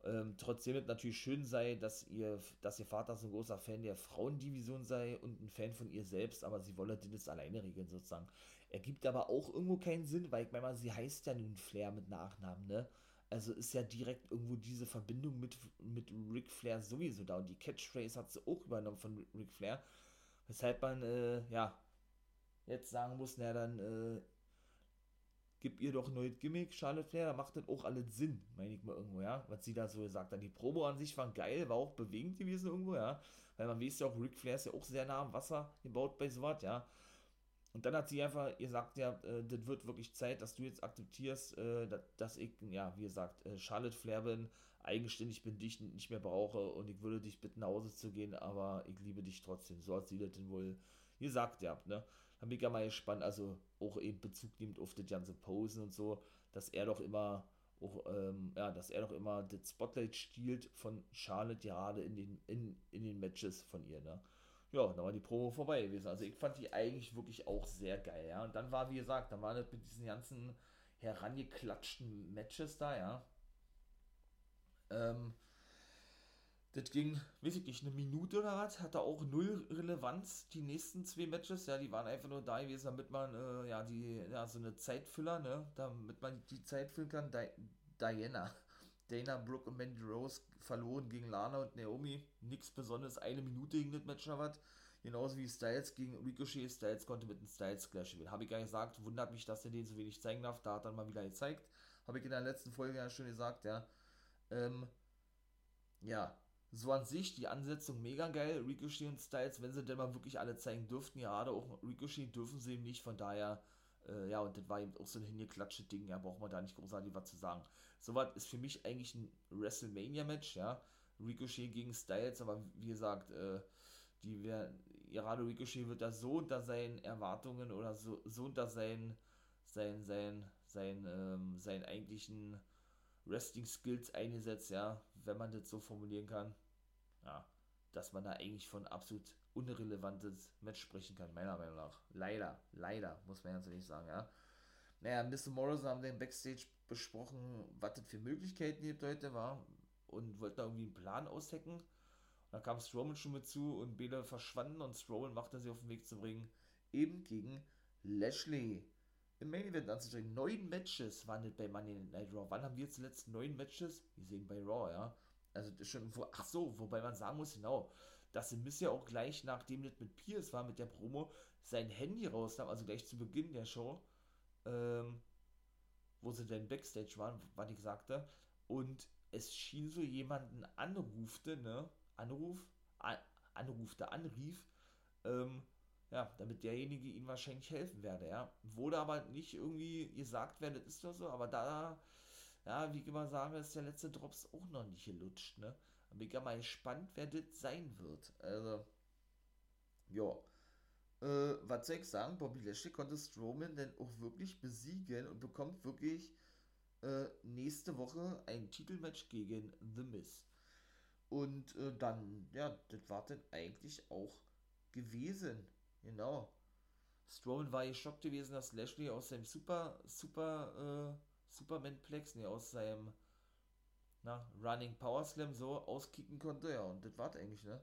ähm, trotzdem es natürlich schön sei, dass ihr, dass ihr Vater so ein großer Fan der Frauendivision sei und ein Fan von ihr selbst, aber sie wolle das alleine regeln sozusagen. Ergibt aber auch irgendwo keinen Sinn, weil ich meine, sie heißt ja nun Flair mit Nachnamen, ne? Also ist ja direkt irgendwo diese Verbindung mit, mit Ric Flair sowieso da. Und die Catchphrase hat sie auch übernommen von Ric Flair. Weshalb man, äh, ja, jetzt sagen muss, na dann, äh, gib ihr doch ein neues Gimmick, Charlotte Flair, da macht das auch alles Sinn, meine ich mal irgendwo, ja. Was sie da so gesagt hat. Die Promo an sich war geil, war auch bewegend gewesen irgendwo, ja. Weil man weiß ja auch, Ric Flair ist ja auch sehr nah am Wasser gebaut bei sowas, ja. Und dann hat sie einfach gesagt, ja, äh, das wird wirklich Zeit, dass du jetzt akzeptierst, äh, dass, ich, ja, wie gesagt, äh, Charlotte Flair bin, eigenständig bin, dich nicht mehr brauche und ich würde dich bitten, nach Hause zu gehen, aber ich liebe dich trotzdem. So hat sie das denn wohl gesagt, ja, ne? Da bin ich ja mal gespannt, also auch eben Bezug nimmt auf die ganze Posen und so, dass er doch immer auch, ähm, ja, dass er doch immer das Spotlight stiehlt von Charlotte gerade in den, in, in den Matches von ihr, ne? Ja, dann war die Promo vorbei gewesen. Also ich fand die eigentlich wirklich auch sehr geil, ja. Und dann war, wie gesagt, dann war das mit diesen ganzen herangeklatschten Matches da, ja. Ähm, das ging, weiß ich nicht, eine Minute oder was, hatte auch null Relevanz, die nächsten zwei Matches, ja, die waren einfach nur da gewesen, damit man, äh, ja, die, ja, so eine Zeitfüller, ne, damit man die Zeit füllen kann. Di Diana, Dana Brooke und Mandy Rose verloren gegen Lana und Naomi. Nichts Besonderes, eine Minute gegen das Match was. Genauso wie Styles gegen Ricochet. Styles konnte mit einem Styles Clash gewinnen. Habe ich nicht gesagt. Wundert mich, dass er den so wenig zeigen darf. Da hat er mal wieder gezeigt. Habe ich in der letzten Folge ja schon gesagt, ja. Ähm, ja, so an sich die Ansetzung mega geil. Ricochet und Styles, wenn sie denn mal wirklich alle zeigen dürften, ja, gerade auch Ricochet dürfen sie eben nicht, von daher, äh, ja, und das war eben auch so ein hingeklatschte Ding, ja, braucht man da nicht großartig was zu sagen. Soweit ist für mich eigentlich ein WrestleMania-Match, ja. Ricochet gegen Styles, aber wie gesagt, äh, die werden, gerade Ricochet wird da so unter seinen Erwartungen oder so, so unter seinen, seinen, seinen, seinen, ähm, seinen eigentlichen Wrestling-Skills eingesetzt, ja, wenn man das so formulieren kann ja, dass man da eigentlich von absolut unrelevantes Match sprechen kann, meiner Meinung nach. Leider, leider, muss man ganz ehrlich sagen, ja. Naja, Mr. Morrison haben den Backstage besprochen, was das für Möglichkeiten gibt heute, war und wollten da irgendwie einen Plan aushecken. Dann kam Strowman schon mit zu und Bela verschwanden und Strowman machte sie auf den Weg zu bringen, eben gegen Lashley. Im Main Event anzutreten. Neun Matches waren das bei Money in Night Raw. Wann haben wir zuletzt neun Matches? Wir sehen bei Raw, ja. Also schon, wo, ach so, wobei man sagen muss, genau, dass sie Miss ja auch gleich, nachdem das mit Pierce war, mit der Promo, sein Handy rausnahm, also gleich zu Beginn der Show, ähm, wo sie dann Backstage waren, was ich sagte, und es schien so jemanden anrufte, ne, Anruf, an, anrufte, anrief, ähm, ja, damit derjenige ihnen wahrscheinlich helfen werde, ja. Wurde aber nicht irgendwie gesagt, wer das ist oder so, aber da ja, wie ich immer sage, ist der letzte Drops auch noch nicht gelutscht, ne? Bin mal gespannt, wer das sein wird. Also, ja. Äh, was soll ich sagen? Bobby Lashley konnte Strowman denn auch wirklich besiegen und bekommt wirklich äh, nächste Woche ein Titelmatch gegen The Miz. Und äh, dann, ja, das war dann eigentlich auch gewesen. Genau. Strowman war geschockt gewesen, dass Lashley aus seinem super, super, äh, Superman-Plex, ne, aus seinem na, Running Power Slam so auskicken konnte. Ja, und das war's eigentlich, ne?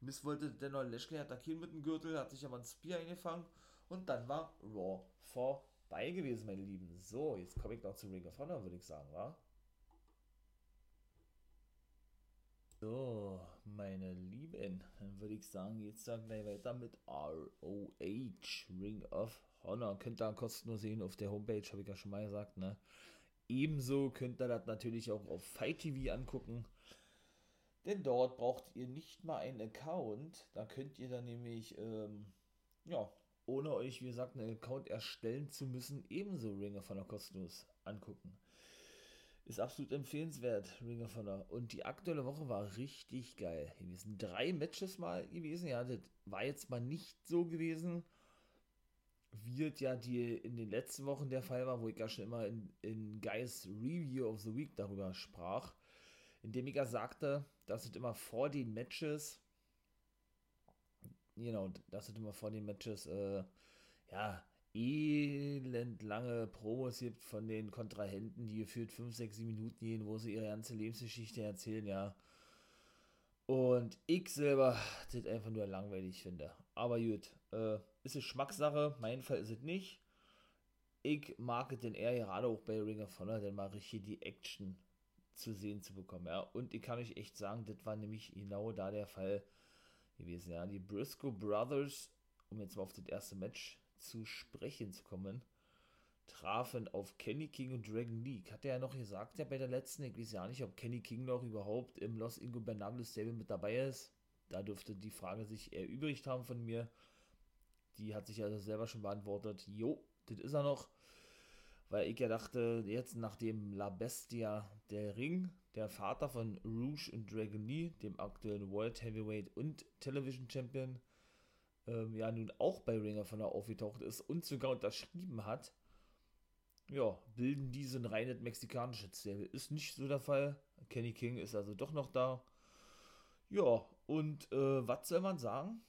Miss wollte dennoch Lashley attackieren mit dem Gürtel, hat sich aber ein Spear eingefangen und dann war Raw vorbei gewesen, meine Lieben. So, jetzt komme ich noch zu Ring of Honor, würde ich sagen, wa? So, meine Lieben, dann würde ich sagen, jetzt sagen wir weiter mit ROH, Ring of Honor könnt ihr kostenlos sehen auf der Homepage, habe ich ja schon mal gesagt. Ne? Ebenso könnt ihr das natürlich auch auf Fight TV angucken. Denn dort braucht ihr nicht mal einen Account. Da könnt ihr dann nämlich, ähm, ja, ohne euch, wie gesagt, einen Account erstellen zu müssen, ebenso Ring of Honor kostenlos angucken. Ist absolut empfehlenswert, Ring of Honor. Und die aktuelle Woche war richtig geil gewesen. Drei Matches mal gewesen. Ja, das war jetzt mal nicht so gewesen wird ja die in den letzten Wochen der Fall war, wo ich ja schon immer in, in Guys Review of the Week darüber sprach, indem ich ja sagte, dass es immer vor den Matches, genau, dass es immer vor den Matches, äh, ja, elend lange Promos gibt von den Kontrahenten, die gefühlt 5, 6, 7 Minuten gehen, wo sie ihre ganze Lebensgeschichte erzählen, ja. Und ich selber das einfach nur langweilig finde. Aber gut, äh, ist es Schmackssache, mein Fall ist es nicht. Ich mag es denn eher gerade auch bei Ring of Honor, denn mal richtig die Action zu sehen zu bekommen, ja. Und ich kann euch echt sagen, das war nämlich genau da der Fall gewesen, ja. Die Briscoe Brothers, um jetzt mal auf das erste Match zu sprechen zu kommen, trafen auf Kenny King und Dragon League. Hat er ja noch gesagt, ja, bei der letzten, ich weiß ja nicht, ob Kenny King noch überhaupt im Los Ingobernables Stable mit dabei ist. Da dürfte die Frage sich erübrigt haben von mir. Die hat sich ja selber schon beantwortet. Jo, das ist er noch. Weil ich ja dachte, jetzt nachdem La Bestia der Ring, der Vater von Rouge und Dragon Lee, dem aktuellen World Heavyweight und Television Champion, ähm, ja nun auch bei Ringer von der aufgetaucht ist und sogar unterschrieben hat, ja, bilden diese ein reines mexikanisches Stable. Ist nicht so der Fall. Kenny King ist also doch noch da. Ja, und äh, was soll man sagen?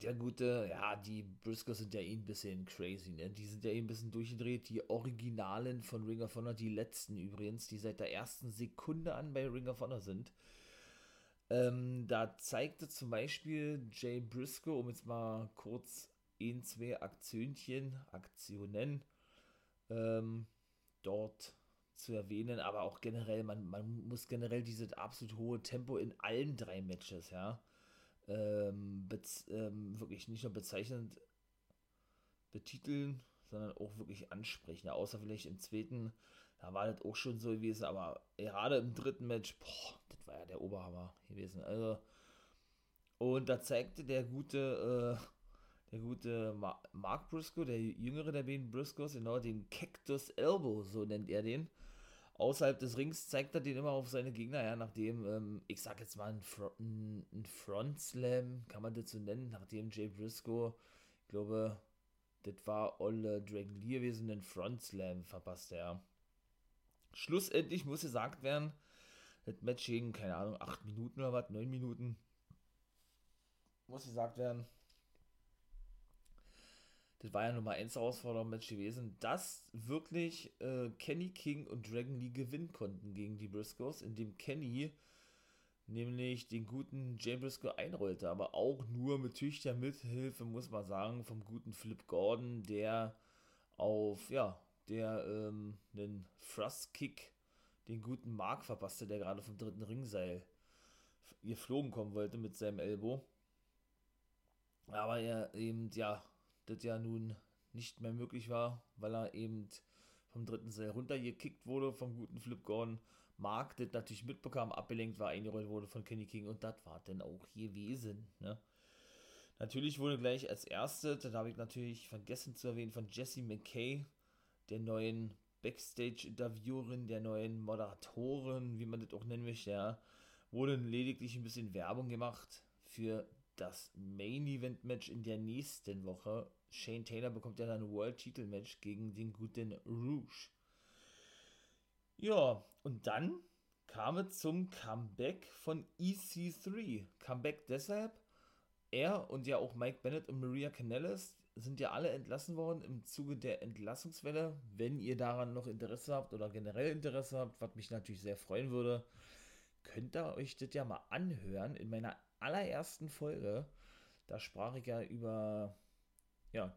Der gute, ja, die Briscoes sind ja eh ein bisschen crazy, ne? Die sind ja eh ein bisschen durchgedreht. Die Originalen von Ring of Honor, die letzten übrigens, die seit der ersten Sekunde an bei Ring of Honor sind. Ähm, da zeigte zum Beispiel Jay Briscoe, um jetzt mal kurz ein, zwei Aktionchen, Aktionen ähm, dort zu erwähnen, aber auch generell, man, man muss generell dieses absolut hohe Tempo in allen drei Matches, ja, ähm, ähm, wirklich nicht nur bezeichnend betiteln, sondern auch wirklich ansprechen. Ja, außer vielleicht im zweiten, da war das auch schon so gewesen, aber gerade im dritten Match, boah, das war ja der Oberhammer gewesen. Also, und da zeigte der gute, äh, der gute Mark Briscoe, der jüngere der beiden Briscoes, genau den Cactus Elbow, so nennt er den. Außerhalb des Rings zeigt er den immer auf seine Gegner, ja, nachdem, ähm, ich sag jetzt mal, ein, Fro ein Front Slam, kann man das so nennen, nachdem Jay Briscoe, ich glaube, das war Olle Dragon Lee gewesen, den Front Slam verpasst er. Schlussendlich muss gesagt werden, das Match ging, keine Ahnung, 8 Minuten oder was, 9 Minuten. Muss gesagt werden. Das war ja Nummer 1 Herausforderung-Match gewesen, dass wirklich äh, Kenny King und Dragon Lee gewinnen konnten gegen die Briscoes, indem Kenny nämlich den guten Jay Briscoe einrollte, aber auch nur mit tüchter Mithilfe, muss man sagen, vom guten Flip Gordon, der auf, ja, der ähm, einen Thrust-Kick den guten Mark verpasste, der gerade vom dritten Ringseil geflogen kommen wollte mit seinem Elbow. Aber er eben, ja, das ja nun nicht mehr möglich war, weil er eben vom dritten Seil runtergekickt wurde vom guten Flip Gordon. Mark das natürlich mitbekam, abgelenkt war, eingerollt wurde von Kenny King und das war dann auch gewesen. Ne? Natürlich wurde gleich als erste, das habe ich natürlich vergessen zu erwähnen, von Jesse McKay, der neuen Backstage-Interviewerin, der neuen Moderatorin, wie man das auch nennen möchte, ja, wurde lediglich ein bisschen Werbung gemacht für das Main-Event-Match in der nächsten Woche. Shane Taylor bekommt ja dann ein World-Titel-Match gegen den guten Rouge. Ja, und dann kam es zum Comeback von EC3. Comeback deshalb, er und ja auch Mike Bennett und Maria Canellis sind ja alle entlassen worden im Zuge der Entlassungswelle. Wenn ihr daran noch Interesse habt oder generell Interesse habt, was mich natürlich sehr freuen würde, könnt ihr euch das ja mal anhören. In meiner allerersten Folge, da sprach ich ja über ja,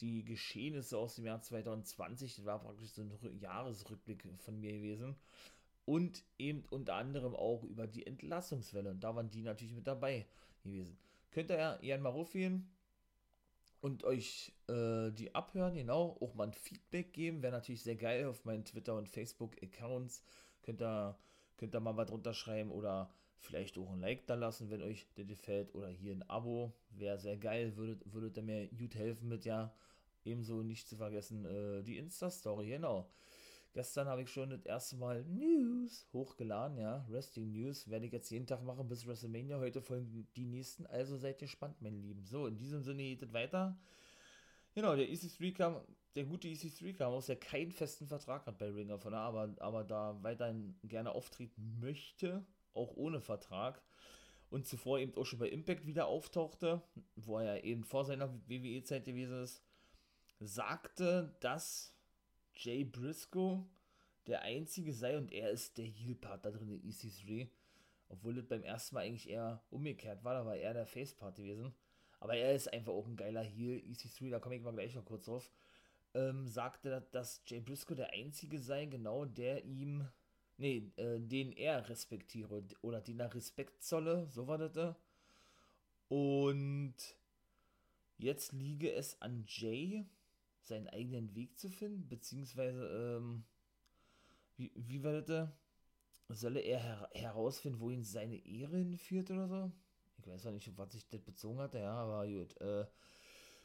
die Geschehnisse aus dem Jahr 2020. Das war praktisch so ein Jahresrückblick von mir gewesen. Und eben unter anderem auch über die Entlassungswelle. Und da waren die natürlich mit dabei gewesen. Könnt ihr ja gerne mal rufen und euch äh, die abhören, genau, auch mal ein Feedback geben, wäre natürlich sehr geil auf meinen Twitter- und Facebook-Accounts. Könnt ihr, könnt ihr mal was drunter schreiben oder vielleicht auch ein Like da lassen, wenn euch das gefällt oder hier ein Abo, wäre sehr geil, würdet, würdet ihr mir gut helfen mit, ja. Ebenso nicht zu vergessen, äh, die Insta-Story, genau. Gestern habe ich schon das erste Mal News hochgeladen, ja. Wrestling News werde ich jetzt jeden Tag machen bis WrestleMania. Heute folgen die nächsten, also seid gespannt, meine Lieben. So, in diesem Sinne geht es weiter. Genau, der EC3 kam, der gute EC3 kam aus, der keinen festen Vertrag hat bei Ring of Honor, aber, aber da weiterhin gerne auftreten möchte, auch ohne Vertrag. Und zuvor eben auch schon bei Impact wieder auftauchte, wo er ja eben vor seiner WWE-Zeit gewesen ist, sagte, dass Jay Briscoe der einzige sei und er ist der Heel-Part da drin in EC3. Obwohl das beim ersten Mal eigentlich eher umgekehrt war, da war er der Face-Part gewesen. Aber er ist einfach auch ein geiler Heel, EC3, da komme ich mal gleich noch kurz drauf. Ähm, sagte, dass Jay Briscoe der einzige sei, genau, der ihm, nee, äh, den er respektiere oder den er Respekt zolle, so war das. Und jetzt liege es an Jay, seinen eigenen Weg zu finden, beziehungsweise, ähm, wie, wie war das? Solle er her herausfinden, wohin seine Ehre hinführt oder so? Ich weiß noch nicht, was sich das bezogen hat, ja, aber gut. Äh,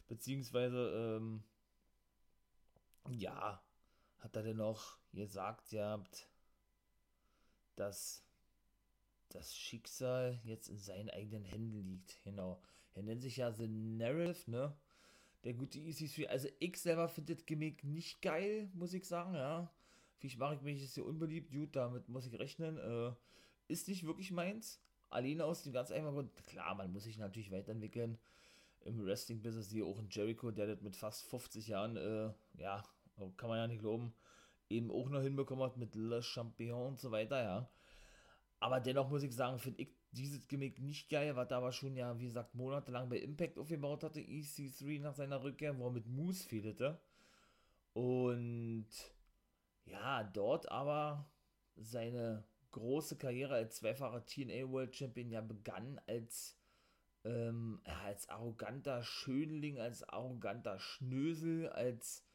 beziehungsweise, ähm, ja, hat er denn noch gesagt, ihr habt, dass das Schicksal jetzt in seinen eigenen Händen liegt. Genau. Er nennt sich ja The Narrative, ne? der gute EC3. Also ich selber finde das Gimmick nicht geil, muss ich sagen, ja. Vielleicht mache ich mich jetzt hier unbeliebt, gut, damit muss ich rechnen. Äh, ist nicht wirklich meins. Alleine aus dem ganz einfachen Grund, klar, man muss sich natürlich weiterentwickeln im Wrestling-Business, hier auch in Jericho, der das mit fast 50 Jahren, äh, ja, kann man ja nicht glauben, eben auch noch hinbekommen hat mit Le Champion und so weiter, ja. Aber dennoch muss ich sagen, finde ich dieses Gimmick nicht geil, was er aber schon ja, wie gesagt, monatelang bei Impact aufgebaut hatte, EC3 nach seiner Rückkehr, wo er mit Moose fehlte. Und ja, dort aber seine große Karriere als zweifacher TNA World Champion ja begann als, ähm, als arroganter Schönling, als arroganter Schnösel, als,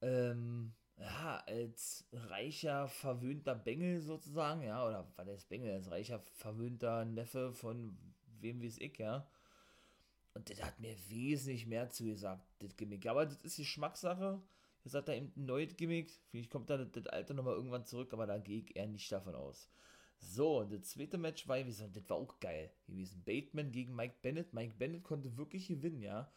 ähm, ja, als reicher, verwöhnter Bengel sozusagen, ja, oder war das Bengel, als reicher, verwöhnter Neffe von wem wie es ich, ja. Und das hat mir wesentlich mehr zugesagt, das Gimmick. Aber das ist die Geschmackssache. Jetzt hat er eben ein neues Gimmick. Vielleicht kommt da das, das alte nochmal irgendwann zurück, aber da gehe ich eher nicht davon aus. So, das zweite Match war, wie gesagt, das war auch geil gewesen. Bateman gegen Mike Bennett. Mike Bennett konnte wirklich gewinnen, ja.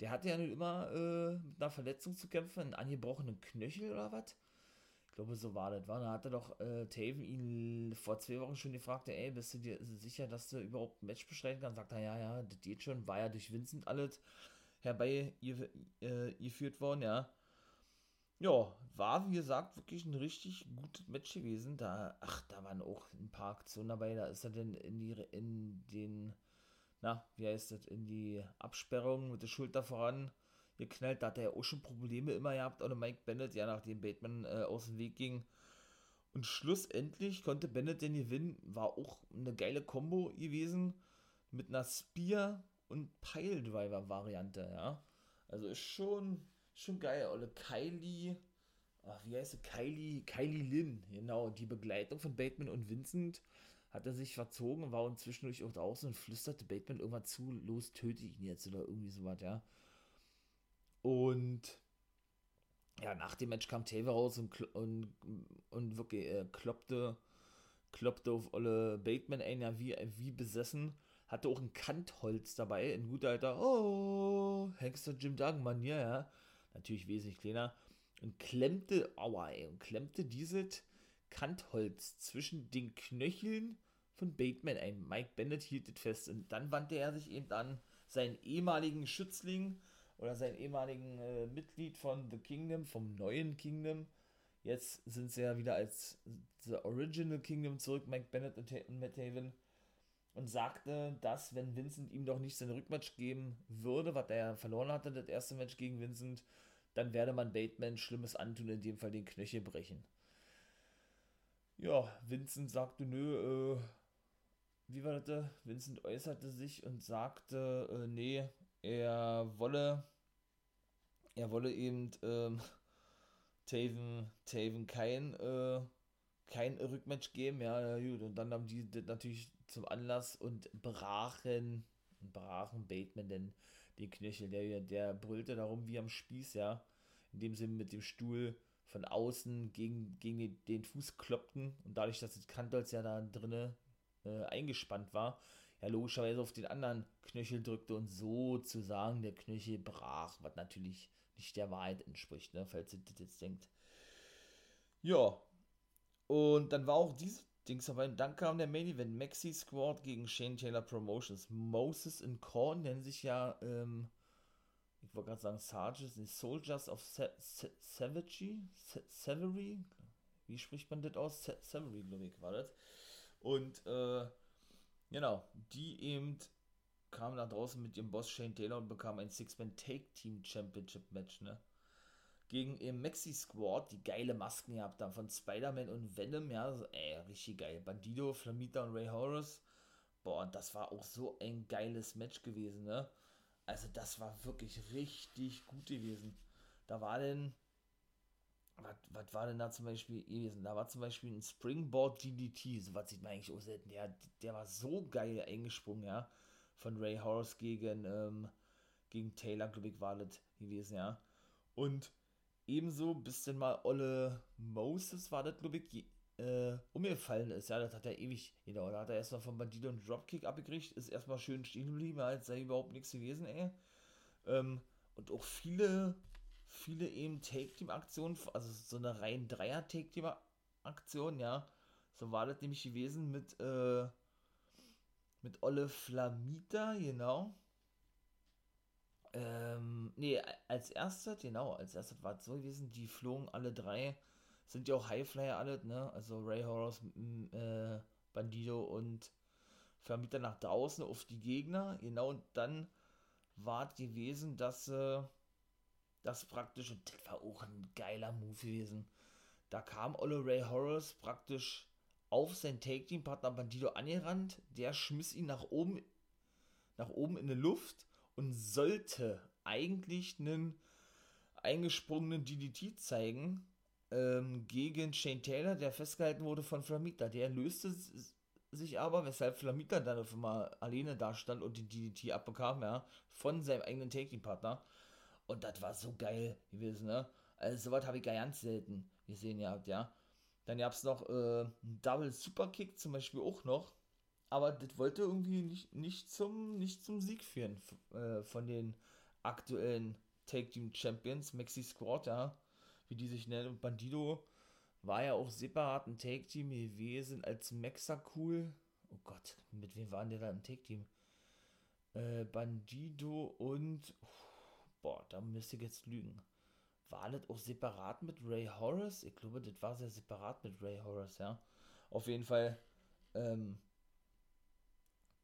Der hatte ja nun immer äh, mit einer Verletzung zu kämpfen, einen angebrochenen Knöchel oder was. Ich glaube, so war das. War. Da hatte doch äh, Taven ihn vor zwei Wochen schon gefragt, ey, bist du dir sicher, dass du überhaupt ein Match bestreiten kannst? Sagt er, ja, ja, das geht schon. War ja durch Vincent alles herbeigeführt äh, worden, ja. Ja, war wie gesagt wirklich ein richtig gutes Match gewesen. Da, ach, da waren auch ein paar Aktionen dabei. Da ist er denn in die, in den, na, wie heißt das, in die Absperrung mit der Schulter voran geknallt. Da hat er ja auch schon Probleme immer gehabt. Oder Mike Bennett, ja, nachdem Bateman äh, aus dem Weg ging. Und schlussendlich konnte Bennett den gewinnen. War auch eine geile Combo gewesen. Mit einer Spear- und Piledriver-Variante, ja. Also ist schon schon geil. Oder Kylie, ach, wie heißt sie? Kylie, Kylie Lynn, genau. Die Begleitung von Bateman und Vincent hat er sich verzogen, war und zwischendurch auch draußen und flüsterte Bateman irgendwann zu, los, töte ihn jetzt oder irgendwie sowas, ja. Und ja, nach dem Match kam Taver raus und, und, und wirklich äh, kloppte, kloppte auf alle Bateman ein, ja, wie, wie besessen. Hatte auch ein Kantholz dabei, ein guter alter, oh, Hengster Jim Duggan-Manier, ja natürlich wesentlich kleiner, und klemmte, aua, ey, und klemmte dieses Kantholz zwischen den Knöcheln von Bateman ein. Mike Bennett hielt es fest und dann wandte er sich eben an seinen ehemaligen Schützling oder seinen ehemaligen äh, Mitglied von The Kingdom, vom neuen Kingdom. Jetzt sind sie ja wieder als The Original Kingdom zurück, Mike Bennett und Matt Haven. Und sagte, dass, wenn Vincent ihm doch nicht sein Rückmatch geben würde, was er verloren hatte, das erste Match gegen Vincent, dann werde man Bateman Schlimmes antun, in dem Fall den Knöchel brechen. Ja, Vincent sagte, nö, äh, wie war das? Vincent äußerte sich und sagte, äh, nee, er wolle, er wolle eben, ähm, Taven, Taven kein, äh, kein Rückmatch geben, ja, gut, und dann haben die das natürlich zum Anlass und brachen, brachen Bateman denn den Knöchel, der, der brüllte darum wie am Spieß, ja, indem sie mit dem Stuhl von außen gegen, gegen den, Fuß kloppten. Und dadurch, dass das Kantholz ja da drinnen äh, eingespannt war, ja logischerweise auf den anderen Knöchel drückte und sozusagen der Knöchel brach, was natürlich nicht der Wahrheit entspricht, ne, falls ihr das jetzt denkt. Ja, und dann war auch dieses Dings dabei. Dann kam der Main Event Maxi Squad gegen Shane Taylor Promotions. Moses und Korn nennen sich ja, ähm, ich wollte gerade sagen Sarges, die Soldiers of Savagery. Savagery? Wie spricht man das aus? Savagery, glaube ich, war das. Und, äh, genau, die eben kamen da draußen mit ihrem Boss Shane Taylor und bekamen ein Six-Man Take Team Championship Match, ne? gegen im Maxi Squad, die geile Masken gehabt haben von Spider-Man und Venom, ja, also, ey, richtig geil. Bandido, Flamita und Ray Horus. Boah, und das war auch so ein geiles Match gewesen, ne? Also, das war wirklich richtig gut gewesen. Da war denn, was war denn da zum Beispiel gewesen? Da war zum Beispiel ein Springboard DDT, so was sieht man eigentlich auch selten. Der, der war so geil eingesprungen, ja. Von Ray Horus gegen, ähm, gegen Taylor, glaube ich, war das gewesen, ja. Und Ebenso bis denn mal Olle Moses war das, glaube ich, äh, umgefallen ist. Ja, das hat er ewig, genau, da hat er erstmal von Bandido einen Dropkick abgekriegt, ist erstmal schön stehen geblieben, als sei überhaupt nichts gewesen, ey. Ähm, und auch viele, viele eben Take-Team-Aktionen, also so eine rein Dreier-Take-Team-Aktion, ja. So war das nämlich gewesen mit, äh, mit Olle Flamita, genau. Ähm, nee, als erstes, genau, als erstes war es so gewesen, die flogen alle drei, sind ja auch Highflyer alle, ne? Also Ray Horus, äh, Bandido und Vermieter nach draußen auf die Gegner, genau, und dann war es gewesen, dass äh, das praktisch, und das war auch ein geiler Move gewesen, da kam Olle Ray Horus praktisch auf sein Take-Team-Partner Bandido angerannt, der schmiss ihn nach oben, nach oben in die Luft und sollte eigentlich einen eingesprungenen DDT zeigen, ähm, gegen Shane Taylor, der festgehalten wurde von Flamita. Der löste sich aber, weshalb Flamita dann auf einmal alleine da stand und die DDT abbekam, ja, von seinem eigenen Take-Team-Partner. Und das war so geil gewesen, ne? Also sowas habe ich ganz selten gesehen gehabt, ja. Dann gab es noch äh, einen Double Superkick zum Beispiel auch noch. Aber das wollte irgendwie nicht, nicht, zum, nicht zum Sieg führen äh, von den aktuellen Take Team Champions, Maxi Squad, ja, wie die sich nennen. Und Bandido war ja auch separat ein Take Team gewesen als Maxa Cool. Oh Gott, mit wem waren der da im Take Team? Äh, Bandido und. Boah, da müsste ich jetzt lügen. War das auch separat mit Ray Horace? Ich glaube, das war sehr separat mit Ray Horace, ja. Auf jeden Fall, ähm,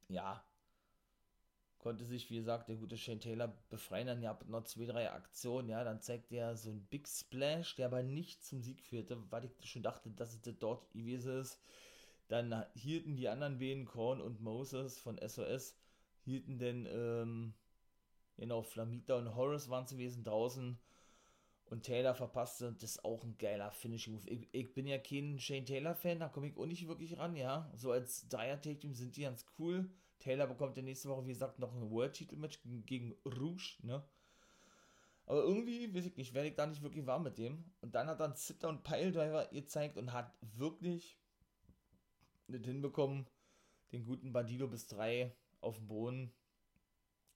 ja, konnte sich, wie gesagt, der gute Shane Taylor befreien. Dann gab es noch zwei, drei Aktionen, ja. Dann zeigt er so ein Big Splash, der aber nicht zum Sieg führte, weil ich schon dachte, dass es das dort gewesen ist. Dann hielten die anderen beiden, Korn und Moses von SOS, hielten denn, ähm, genau, Flamita und Horace waren zu gewesen draußen. Und Taylor verpasste, das ist auch ein geiler Finishing Move. Ich, ich bin ja kein Shane Taylor-Fan, da komme ich auch nicht wirklich ran, ja. So als Dreier-Take-Team sind die ganz cool. Taylor bekommt ja nächste Woche, wie gesagt, noch ein World-Titel-Match gegen Rouge, ne? Aber irgendwie, weiß ich nicht, werde ich da nicht wirklich warm mit dem. Und dann hat dann und Piledriver gezeigt und hat wirklich nicht hinbekommen, den guten Bandido bis drei auf dem Boden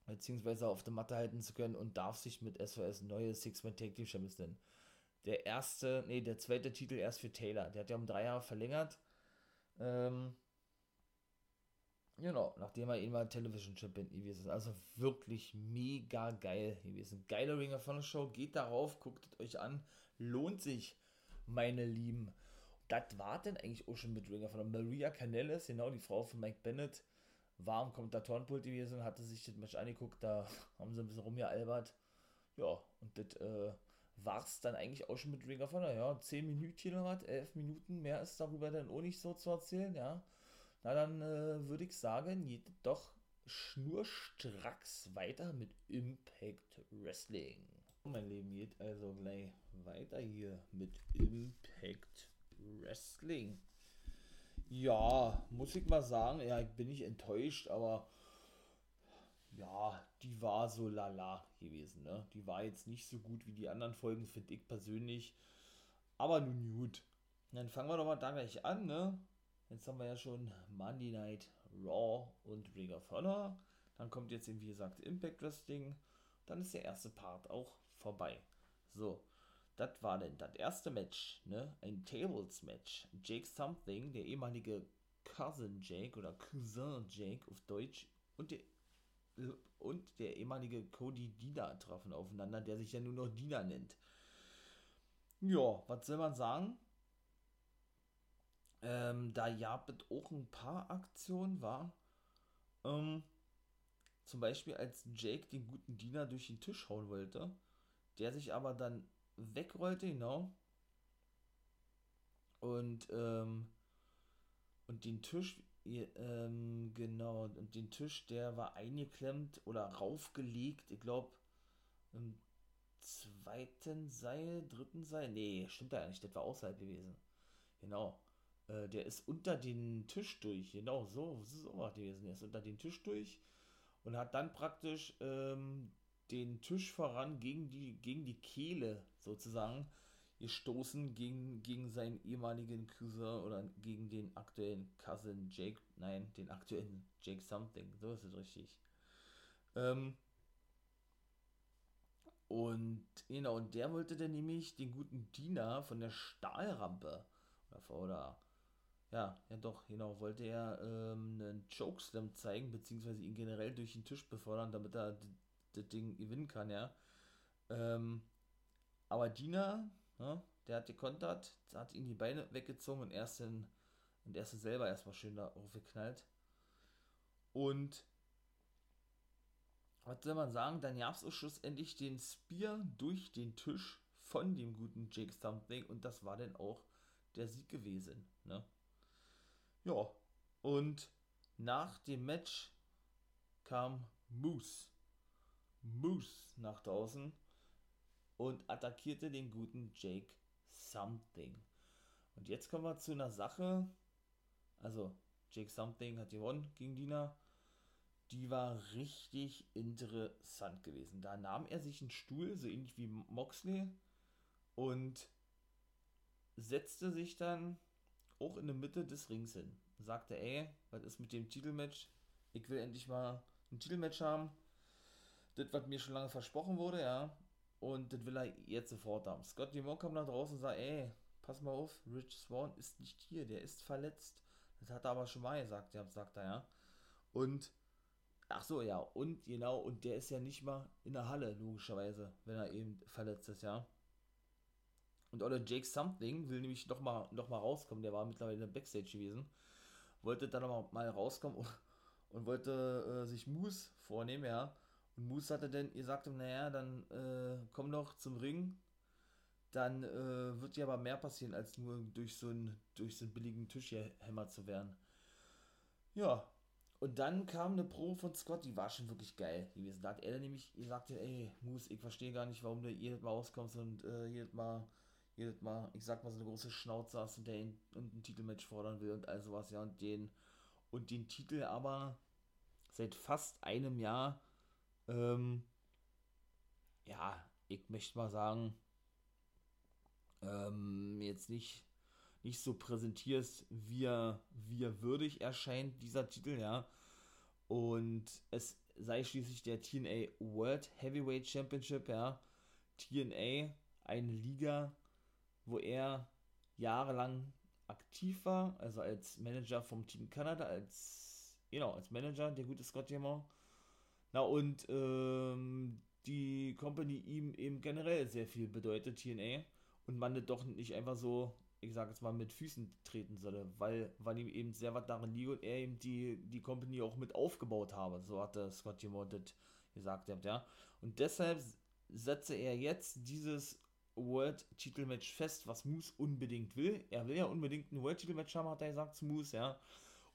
beziehungsweise auf der Matte halten zu können und darf sich mit SOS neue Six-Man Tag Team Champions nennen. Der erste, nee, der zweite Titel erst für Taylor. Der hat ja um drei Jahre verlängert. Ähm, genau, nachdem er eben mal Television Champion gewesen ist. Also wirklich mega geil gewesen. Geile Ringer von der Show. Geht darauf, guckt euch an. Lohnt sich, meine Lieben. Das war denn eigentlich auch schon mit Ringer von der Maria Canelles, genau die Frau von Mike Bennett war am Kommentatorenpult gewesen, hatte sich das Match angeguckt, da haben sie ein bisschen rumgealbert. Ja, und das äh, war es dann eigentlich auch schon mit Ring of Honor, ja. 10 Minuten oder was, 11 Minuten, mehr ist darüber dann auch nicht so zu erzählen, ja. Na dann äh, würde ich sagen, geht doch schnurstracks weiter mit Impact Wrestling. Mein Leben geht also gleich weiter hier mit Impact Wrestling. Ja, muss ich mal sagen, ja, ich bin nicht enttäuscht, aber ja, die war so lala gewesen, ne? Die war jetzt nicht so gut wie die anderen Folgen, finde ich persönlich. Aber nun gut. Dann fangen wir doch mal da gleich an, ne? Jetzt haben wir ja schon Monday Night Raw und Ring of Honor. Dann kommt jetzt eben, wie gesagt, Impact Wrestling. Dann ist der erste Part auch vorbei. So, das war denn das erste Match, ne? Ein Tables-Match. Jake Something, der ehemalige Cousin Jake oder Cousin Jake auf Deutsch und der, und der ehemalige Cody Dina trafen aufeinander, der sich ja nur noch Dina nennt. Ja, was soll man sagen? Ähm, da gab es auch ein paar Aktionen, war. Ähm, zum Beispiel als Jake den guten Diener durch den Tisch hauen wollte, der sich aber dann wegrollte, genau. Und, ähm, und den Tisch, ähm, genau, und den Tisch, der war eingeklemmt oder raufgelegt, ich glaube, im zweiten Seil, dritten Seil, nee, stimmt ja nicht, das war außerhalb gewesen. Genau. Äh, der ist unter den Tisch durch, genau, so, so war gewesen. Der ist unter den Tisch durch und hat dann praktisch ähm, den Tisch voran gegen die, gegen die Kehle sozusagen gestoßen gegen, gegen seinen ehemaligen Cousin oder gegen den aktuellen Cousin Jake, nein, den aktuellen Jake Something, so ist es richtig. Ähm, und genau, und der wollte dann nämlich den guten Diener von der Stahlrampe oder, oder ja, ja doch, genau, wollte er ähm, einen Chokeslam zeigen, beziehungsweise ihn generell durch den Tisch befördern, damit er das Ding gewinnen kann, ja. Ähm, aber Dina, ne, der hat gekontert, hat ihn die Beine weggezogen und erst in, und erst selber erstmal schön da aufgeknallt. Und was soll man sagen, dann gab es auch schlussendlich den Spear durch den Tisch von dem guten Jake Something und das war dann auch der Sieg gewesen. Ne? Ja, und nach dem Match kam Moose. Moose nach draußen und attackierte den guten Jake Something. Und jetzt kommen wir zu einer Sache. Also, Jake Something hat gewonnen gegen Dina. Die war richtig interessant gewesen. Da nahm er sich einen Stuhl, so ähnlich wie Moxley, und setzte sich dann auch in der Mitte des Rings hin. Sagte, ey, was ist mit dem Titelmatch? Ich will endlich mal ein Titelmatch haben. Das, was mir schon lange versprochen wurde, ja. Und das will er jetzt sofort haben. Scott Dumont kam da draußen und sagt, ey, pass mal auf, Rich Swan ist nicht hier, der ist verletzt. Das hat er aber schon mal gesagt, ja, sagt er, ja. Und, ach so, ja, und genau, und der ist ja nicht mal in der Halle, logischerweise, wenn er eben verletzt ist, ja. Und oder Jake Something will nämlich noch mal, noch mal rauskommen, der war mittlerweile Backstage gewesen, wollte dann noch mal rauskommen und, und wollte äh, sich Moose vornehmen, ja. Und Moose hatte dann, ihr sagt ihm, naja, dann äh, komm doch zum Ring, dann äh, wird dir aber mehr passieren, als nur durch so einen, durch so einen billigen Tisch hier hämmert zu werden. Ja, und dann kam eine Pro von Scott, die war schon wirklich geil gewesen. Da hat er nämlich gesagt, ey, Moose, ich verstehe gar nicht, warum du jedes Mal rauskommst und äh, jedes Mal jedes Mal, ich sag mal, so eine große Schnauze hast und der ihn und ein Titelmatch fordern will und all sowas, ja, und den, und den Titel aber seit fast einem Jahr, ähm, ja, ich möchte mal sagen, ähm, jetzt nicht, nicht so präsentierst, wie er, wie er würdig erscheint, dieser Titel, ja. Und es sei schließlich der TNA World Heavyweight Championship, ja. TNA, eine Liga, wo er jahrelang aktiv war, also als Manager vom Team Kanada, als, genau, als Manager, der gute Scott Jammer. Na und ähm, die Company ihm eben generell sehr viel bedeutet, TNA, und man doch nicht einfach so, ich sag jetzt mal, mit Füßen treten solle, weil, weil ihm eben sehr was darin liegt und er eben die, die Company auch mit aufgebaut habe, so hat der Scott das gesagt, ja. Und deshalb setze er jetzt dieses World-Titelmatch fest, was Moose unbedingt will. Er will ja unbedingt ein World-Titelmatch haben, hat er gesagt zu Moose, ja.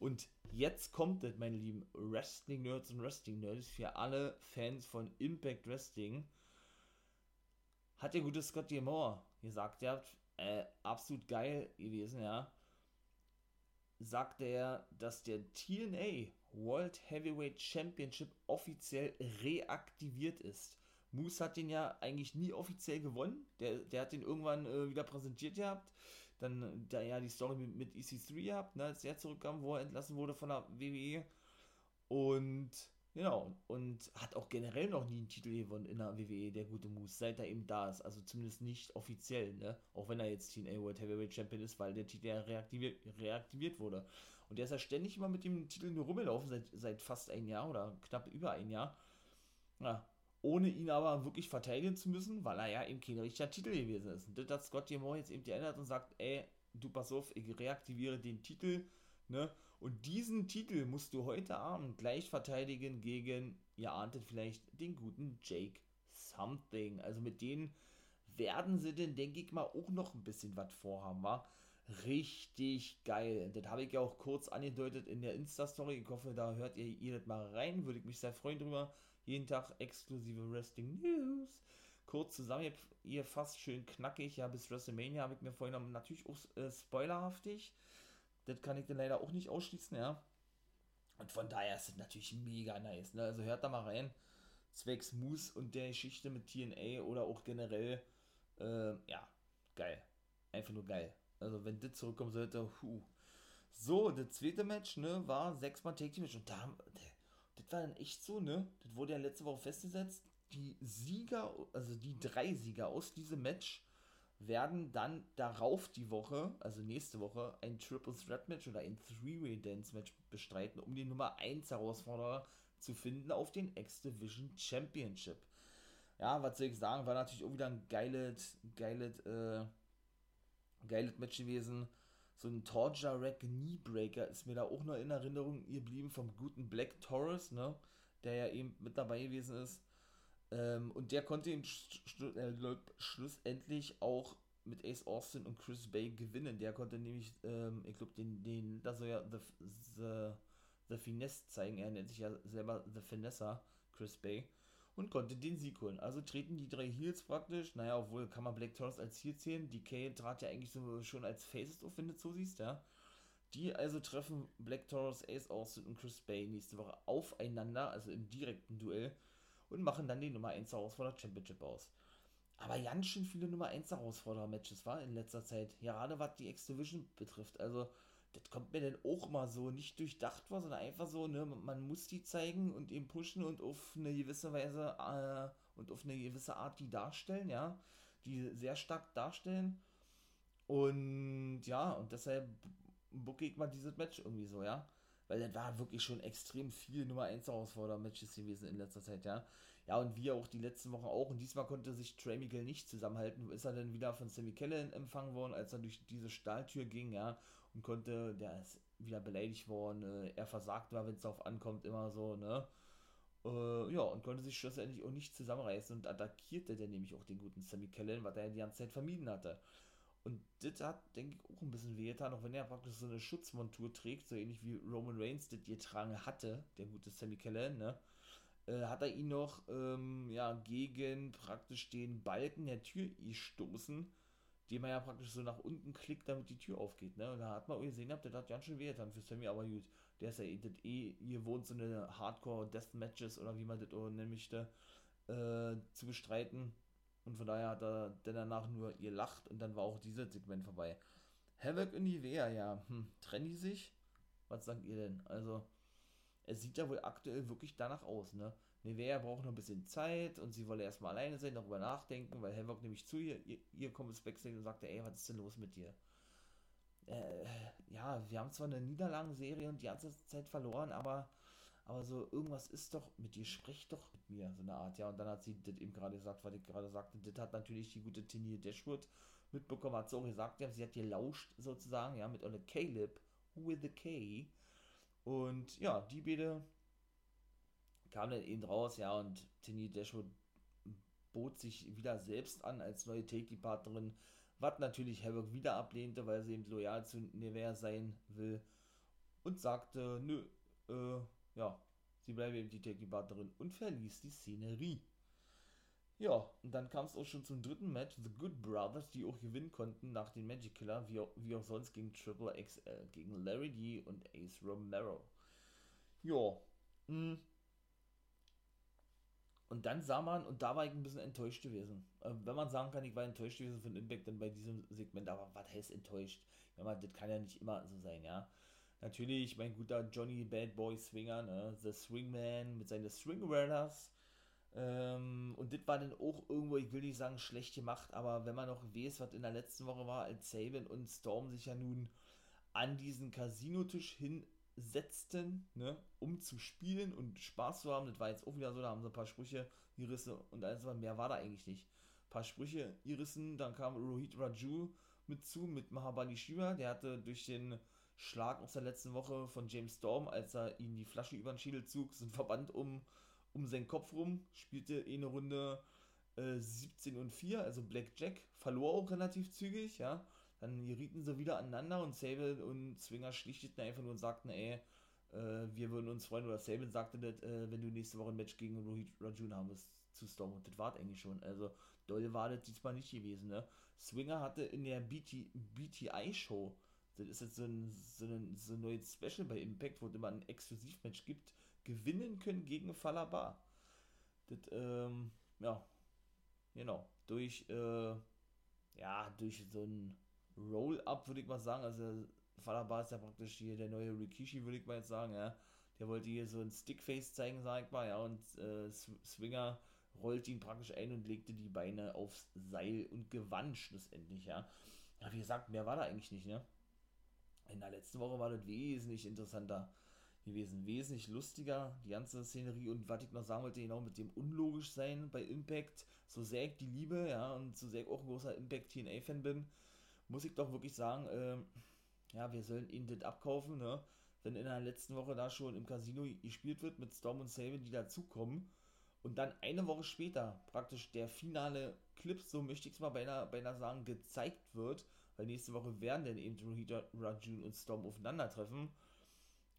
Und jetzt kommt es, meine lieben Wrestling-Nerds und Wrestling-Nerds, für alle Fans von Impact Wrestling. Hat der gute Scott D'Amore gesagt, der hat äh, absolut geil gewesen, ja. Sagte er, dass der TNA World Heavyweight Championship offiziell reaktiviert ist. Moose hat den ja eigentlich nie offiziell gewonnen. Der, der hat den irgendwann äh, wieder präsentiert gehabt. Dann da ja die Story mit, mit EC3 gehabt, ne, als er zurückkam, wo er entlassen wurde von der WWE. Und genau, und hat auch generell noch nie einen Titel gewonnen in der WWE, der gute Moose, seit er eben da ist. Also zumindest nicht offiziell, ne? Auch wenn er jetzt TNA World Heavyweight Champion ist, weil der Titel ja reaktiviert, reaktiviert wurde. Und der ist ja ständig immer mit dem Titel nur rumgelaufen, seit, seit fast ein Jahr oder knapp über ein Jahr. Ja, ohne ihn aber wirklich verteidigen zu müssen, weil er ja eben kein richtiger Titel gewesen ist. Und das hat Scott D'Amore jetzt eben geändert und sagt, ey, du pass auf, ich reaktiviere den Titel, ne? Und diesen Titel musst du heute Abend gleich verteidigen gegen, ihr ahntet vielleicht, den guten Jake Something. Also mit denen werden sie denn, denke ich mal, auch noch ein bisschen was vorhaben, war richtig geil. Das habe ich ja auch kurz angedeutet in der Insta-Story. Ich hoffe, da hört ihr, ihr das mal rein. Würde ich mich sehr freuen drüber. Jeden Tag exklusive Wrestling News. Kurz zusammen, ihr fast schön knackig. Ja, bis WrestleMania habe ich mir vorhin natürlich auch äh, spoilerhaftig. Das kann ich dann leider auch nicht ausschließen, ja. Und von daher ist es natürlich mega nice. Ne? Also hört da mal rein. Zwecks Moose und der Geschichte mit TNA oder auch generell. Äh, ja, geil. Einfach nur geil. Also wenn das zurückkommen sollte, huh. So, das zweite Match, ne, war sechsmal Take Team Match. Und da, das war dann echt so, ne? Das wurde ja letzte Woche festgesetzt. Die Sieger, also die drei Sieger aus diesem Match, werden dann darauf die Woche, also nächste Woche, ein Triple Threat Match oder ein Three-Way Dance Match bestreiten, um den Nummer 1 Herausforderer zu finden auf den X-Division Championship. Ja, was soll ich sagen, war natürlich auch wieder ein geiles, geiles, äh, geiles Match gewesen so ein Torja Rack Kneebreaker ist mir da auch noch in Erinnerung geblieben vom guten Black Taurus, ne? Der ja eben mit dabei gewesen ist. Ähm, und der konnte ihn schlu äh, schlussendlich auch mit Ace Austin und Chris Bay gewinnen. Der konnte nämlich, ähm, ich glaube, den, den, da soll ja The, The, The Finesse zeigen. Er nennt sich ja selber The Finessa, Chris Bay. Und konnte den Sieg holen. Also treten die drei Heels praktisch, naja, obwohl kann man Black Taurus als Heel zählen, DK trat ja eigentlich so schon als Faces auf, wenn du so siehst, ja. Die also treffen Black Taurus, Ace Austin und Chris Bay nächste Woche aufeinander, also im direkten Duell, und machen dann die Nummer 1 Herausforderer Championship aus. Aber ganz schön viele Nummer 1 Herausforderer-Matches war in letzter Zeit, gerade was die X-Division betrifft. Also, das kommt mir dann auch mal so nicht durchdacht vor, sondern einfach so, ne, man muss die zeigen und eben pushen und auf eine gewisse Weise äh, und auf eine gewisse Art die darstellen, ja, die sehr stark darstellen. Und ja, und deshalb bucke ich mal dieses Match irgendwie so, ja. Weil das war wirklich schon extrem viel Nummer 1 Herausforderer-Matches gewesen in letzter Zeit, ja. Ja, und wie auch die letzten Wochen auch. Und diesmal konnte sich Trey Miguel nicht zusammenhalten. Ist er dann wieder von Sammy Kellen empfangen worden, als er durch diese Stahltür ging, ja und konnte, der ist wieder beleidigt worden, äh, er versagt war, wenn es darauf ankommt, immer so, ne? Äh, ja, und konnte sich schlussendlich auch nicht zusammenreißen und attackierte dann nämlich auch den guten Sammy Kellen, was er die ganze Zeit vermieden hatte. Und das hat, denke ich, auch ein bisschen wehgetan, auch wenn er praktisch so eine Schutzmontur trägt, so ähnlich wie Roman Reigns das getragen hatte, der gute Sammy Kellen, ne? Äh, hat er ihn noch ähm, ja, gegen praktisch den Balken der Tür gestoßen die man ja praktisch so nach unten klickt, damit die Tür aufgeht. Ne? Und da hat man gesehen, der hat ganz schön weh dann für Sammy, aber gut, der ist ja eh, eh gewohnt, so eine Hardcore-Death-Matches oder wie man das nennen möchte, äh, zu bestreiten. Und von daher hat er dann danach nur gelacht und dann war auch dieses Segment vorbei. Havoc und Nivea, ja, hm, trennen die sich? Was sagt ihr denn? Also, es sieht ja wohl aktuell wirklich danach aus, ne? Nevea braucht noch ein bisschen Zeit und sie wolle erstmal alleine sein, darüber nachdenken, weil Havoc nämlich zu ihr, ihr, ihr kommt ins Backstage und sagte, ey, was ist denn los mit dir? Äh, ja, wir haben zwar eine Niederlagenserie und die ganze Zeit verloren, aber, aber so irgendwas ist doch mit dir, sprich doch mit mir, so eine Art, ja. Und dann hat sie das eben gerade gesagt, was ich gerade sagte, das hat natürlich die gute Tini Dashwood mitbekommen, hat auch gesagt, ja, sie hat gelauscht sozusagen, ja, mit einer Caleb, with a K. Und ja, die beide kam dann eben raus, ja, und Tini Dashwood bot sich wieder selbst an als neue Take-Partnerin, was natürlich Havoc wieder ablehnte, weil sie eben loyal zu Nevers sein will und sagte, nö, äh, ja, sie bleibe eben die Take-Partnerin und verließ die Szenerie. Ja, und dann kam es auch schon zum dritten Match, The Good Brothers, die auch gewinnen konnten nach den Magic Killer, wie auch, wie auch sonst gegen Triple XL, gegen Larry D und Ace Romero. Ja, mh, hm, und dann sah man, und da war ich ein bisschen enttäuscht gewesen. Äh, wenn man sagen kann, ich war enttäuscht gewesen von Impact dann bei diesem Segment, aber was heißt enttäuscht? Ja, man, das kann ja nicht immer so sein, ja. Natürlich, mein guter Johnny Bad Boy Swinger, ne? The Swingman mit seinen Swing Riders. Ähm, und das war dann auch irgendwo, ich will nicht sagen schlecht gemacht, aber wenn man noch weiß, was in der letzten Woche war, als Saban und Storm sich ja nun an diesen Casinotisch hin setzten, ne, um zu spielen und Spaß zu haben. Das war jetzt auch wieder so, da haben sie ein paar Sprüche gerissen und alles, aber mehr war da eigentlich nicht. Ein paar Sprüche gerissen, dann kam Rohit Raju mit zu, mit Mahabali Shiva, der hatte durch den Schlag aus der letzten Woche von James Storm, als er ihn die Flasche über den Schädel zog, so ein Verband um, um seinen Kopf rum, spielte eine Runde äh, 17 und 4, also Blackjack, verlor auch relativ zügig, ja, dann gerieten sie wieder aneinander und Sable und Zwinger schlichteten einfach nur und sagten, ey, äh, wir würden uns freuen, oder Sable sagte das, äh, wenn du nächste Woche ein Match gegen Rohit Rajun haben wirst zu Storm und das war eigentlich schon. Also doll war das diesmal nicht gewesen, ne? Swinger hatte in der BT, BTI-Show, das ist jetzt so ein, so, ein, so ein neues Special bei Impact, wo es immer ein Exklusivmatch gibt, gewinnen können gegen Falaba. Das, ähm, ja, genau, durch, äh, ja, durch so ein Roll-Up, würde ich mal sagen. Also, Falaba ist ja praktisch hier der neue Rikishi, würde ich mal jetzt sagen, ja. Der wollte hier so ein Stickface zeigen, sag ich mal, ja. Und äh, Swinger rollte ihn praktisch ein und legte die Beine aufs Seil und gewann schlussendlich, ja. Ja, wie gesagt, mehr war da eigentlich nicht, ne? In der letzten Woche war das wesentlich interessanter gewesen, wesentlich lustiger, die ganze Szenerie und was ich noch sagen wollte, genau mit dem unlogisch sein bei Impact, so sehr ich die liebe, ja, und so sehr ich auch ein großer Impact TNA-Fan bin, muss ich doch wirklich sagen, äh, ja, wir sollen ihn das abkaufen, ne? Wenn in der letzten Woche da schon im Casino gespielt wird mit Storm und Saban, die dazukommen und dann eine Woche später praktisch der finale Clip, so möchte ich es mal beinahe, beinahe sagen, gezeigt wird, weil nächste Woche werden dann eben Rohita Rajun und Storm aufeinandertreffen.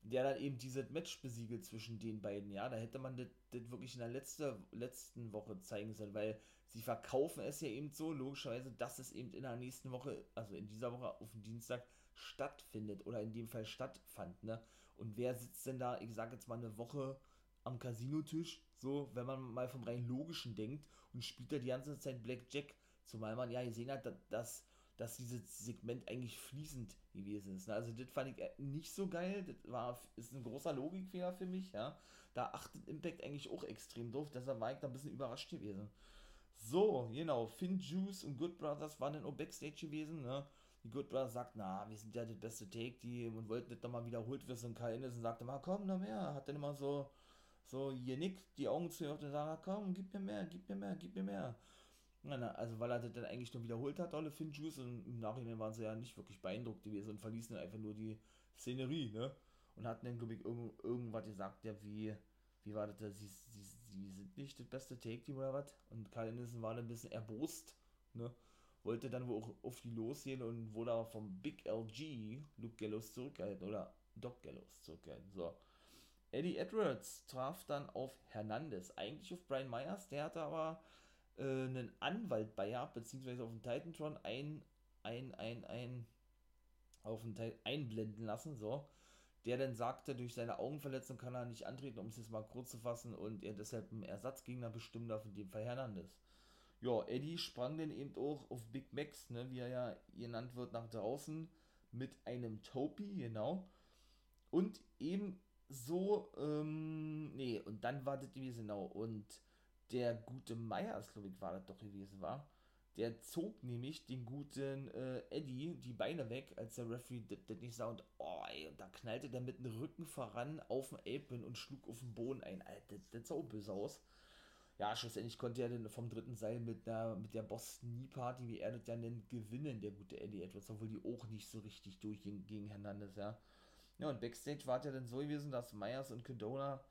Der dann eben dieses Match besiegelt zwischen den beiden, ja, da hätte man das, wirklich in der letzte, letzten Woche zeigen sollen, weil sie verkaufen es ja eben so, logischerweise, dass es eben in der nächsten Woche, also in dieser Woche auf dem Dienstag stattfindet oder in dem Fall stattfand, ne, und wer sitzt denn da, ich sag jetzt mal eine Woche am Casinotisch, so, wenn man mal vom rein Logischen denkt und spielt da die ganze Zeit Blackjack, zumal man ja gesehen hat, dass dass dieses Segment eigentlich fließend gewesen ist. Ne? Also das fand ich äh, nicht so geil. Das war, ist ein großer Logikfehler für mich, ja. Da achtet Impact eigentlich auch extrem drauf, deshalb war ich da ein bisschen überrascht gewesen. So, genau, Finn Juice und Good Brothers waren dann auch Backstage gewesen, ne? Die Good Brothers sagt, na, wir sind ja das beste Take-Team und wollten das dann mal wiederholt wissen. Und Kyle Anderson sagte mal, komm, noch mehr. Hat dann immer so, so genickt, die Augen zu und sagt, komm, gib mir mehr, gib mir mehr, gib mir mehr. Na, also weil er das dann eigentlich nur wiederholt hat, alle Finjuice, und im Nachhinein waren sie ja nicht wirklich beeindruckt gewesen und verließen dann einfach nur die Szenerie, ne? Und hatten dann, glaube ich, irgend, irgendwas gesagt, ja, wie, wie war das, sie, sie, sie sind nicht das beste Take-Team oder was? Und Kyle Anderson war dann ein bisschen erbost, ne? Wollte dann wohl auch auf die losgehen und wurde aber vom Big LG, Luke Gallows, zurückgehalten, oder Doc Gallows zurückgehalten, so. Eddie Edwards traf dann auf Hernandez, eigentlich auf Brian Myers, der hatte aber äh, einen Anwalt bei gehabt, beziehungsweise auf dem Titantron ein, ein, ein, ein, auf den Teil einblenden lassen, so. Der dann sagte, durch seine Augenverletzung kann er nicht antreten, um es jetzt mal kurz zu fassen, und er deshalb einen Ersatzgegner bestimmen darf, in dem Fall Hernandez. Ja, Eddie sprang dann eben auch auf Big Max, ne, wie er ja genannt wird, nach draußen mit einem Topi, genau. Und eben so, ähm, nee, und dann war das gewesen, genau. Und der gute Meyers, glaube ich, war das doch gewesen war, der zog nämlich den guten äh, Eddie die Beine weg, als der Referee das nicht sah und oh, ey, und da knallte der mit dem Rücken voran auf den Apron und schlug auf den Boden ein. Alter, das sah auch böse aus. Ja, schlussendlich konnte er dann vom dritten Seil mit, der, mit der Boston Knee Party, wie er das ja nennt, gewinnen, der gute Eddie Edwards, obwohl die auch nicht so richtig durchging gegen Hernandez, ja. Ja, und Backstage war es ja dann so gewesen, dass Myers und Kedona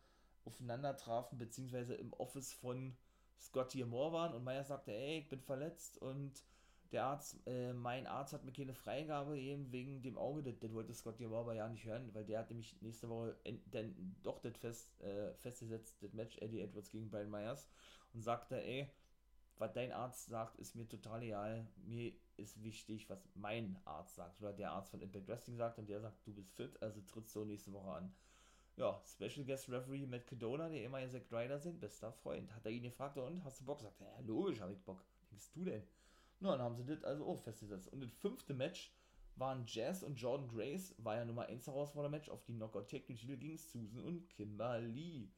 aufeinander trafen, beziehungsweise im Office von Scotty Moore waren und Meyer sagte, ey, ich bin verletzt und der Arzt, äh, mein Arzt hat mir keine Freigabe eben wegen dem Auge, das, das wollte Scotty Moore aber ja nicht hören, weil der hat nämlich nächste Woche denn doch das fest, äh, festgesetzt, das Match Eddie Edwards gegen Brian Myers und sagte, ey, was dein Arzt sagt, ist mir total egal. Mir ist wichtig, was mein Arzt sagt. Oder der Arzt von Impact Wrestling sagt und der sagt, du bist fit, also trittst du nächste Woche an ja, Special Guest Referee Matt Cadona, der immer Zack Ryder sind, bester Freund. Hat er ihn gefragt, und hast du Bock? Sagt er, ja, logisch, hab ich Bock. Denkst du denn? Na, dann haben sie das also auch festgesetzt. Und das fünfte Match waren Jazz und Jordan Grace, war ja Nummer 1 Herausforderer-Match. Auf die Knockout Tag Titel ging Susan und Kimberly.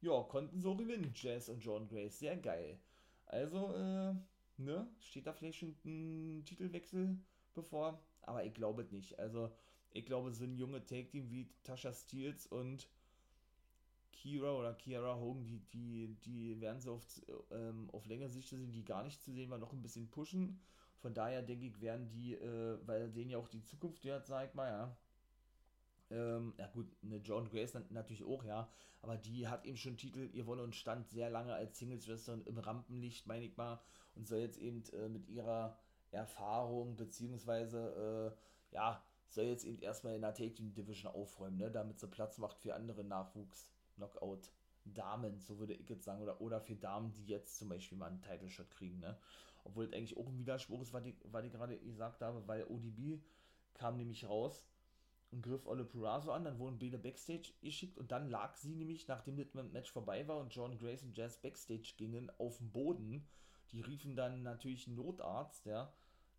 Ja, konnten so gewinnen, Jazz und Jordan Grace. Sehr geil. Also, äh, ne, steht da vielleicht schon ein Titelwechsel bevor? Aber ich glaube es nicht. Also, ich glaube, so ein junge Take-Team wie Tasha Steels und Kira oder Kiara Hogan, die, die, die werden so auf, ähm, auf längere Sicht sind, die gar nicht zu sehen war, noch ein bisschen pushen. Von daher denke ich, werden die, äh, weil denen ja auch die Zukunft gehört, sag ich mal, ja. Ähm, ja gut, eine John Grace natürlich auch, ja, aber die hat eben schon Titel, ihr Wolle und stand sehr lange als Singles-Wrestlerin im Rampenlicht, meine ich mal, und soll jetzt eben äh, mit ihrer Erfahrung, beziehungsweise, äh, ja, soll jetzt eben erstmal in der Team Division aufräumen, ne, damit sie Platz macht für andere Nachwuchs-Knockout-Damen, so würde ich jetzt sagen, oder, oder für Damen, die jetzt zum Beispiel mal einen Title Shot kriegen, ne. Obwohl es eigentlich auch ein Widerspruch ist, was ich, was ich gerade gesagt habe, weil ODB kam nämlich raus und griff Olle Purazo an, dann wurden beide Backstage geschickt und dann lag sie nämlich, nachdem das Match vorbei war und John Grace und Jazz Backstage gingen, auf dem Boden. Die riefen dann natürlich einen Notarzt, ja,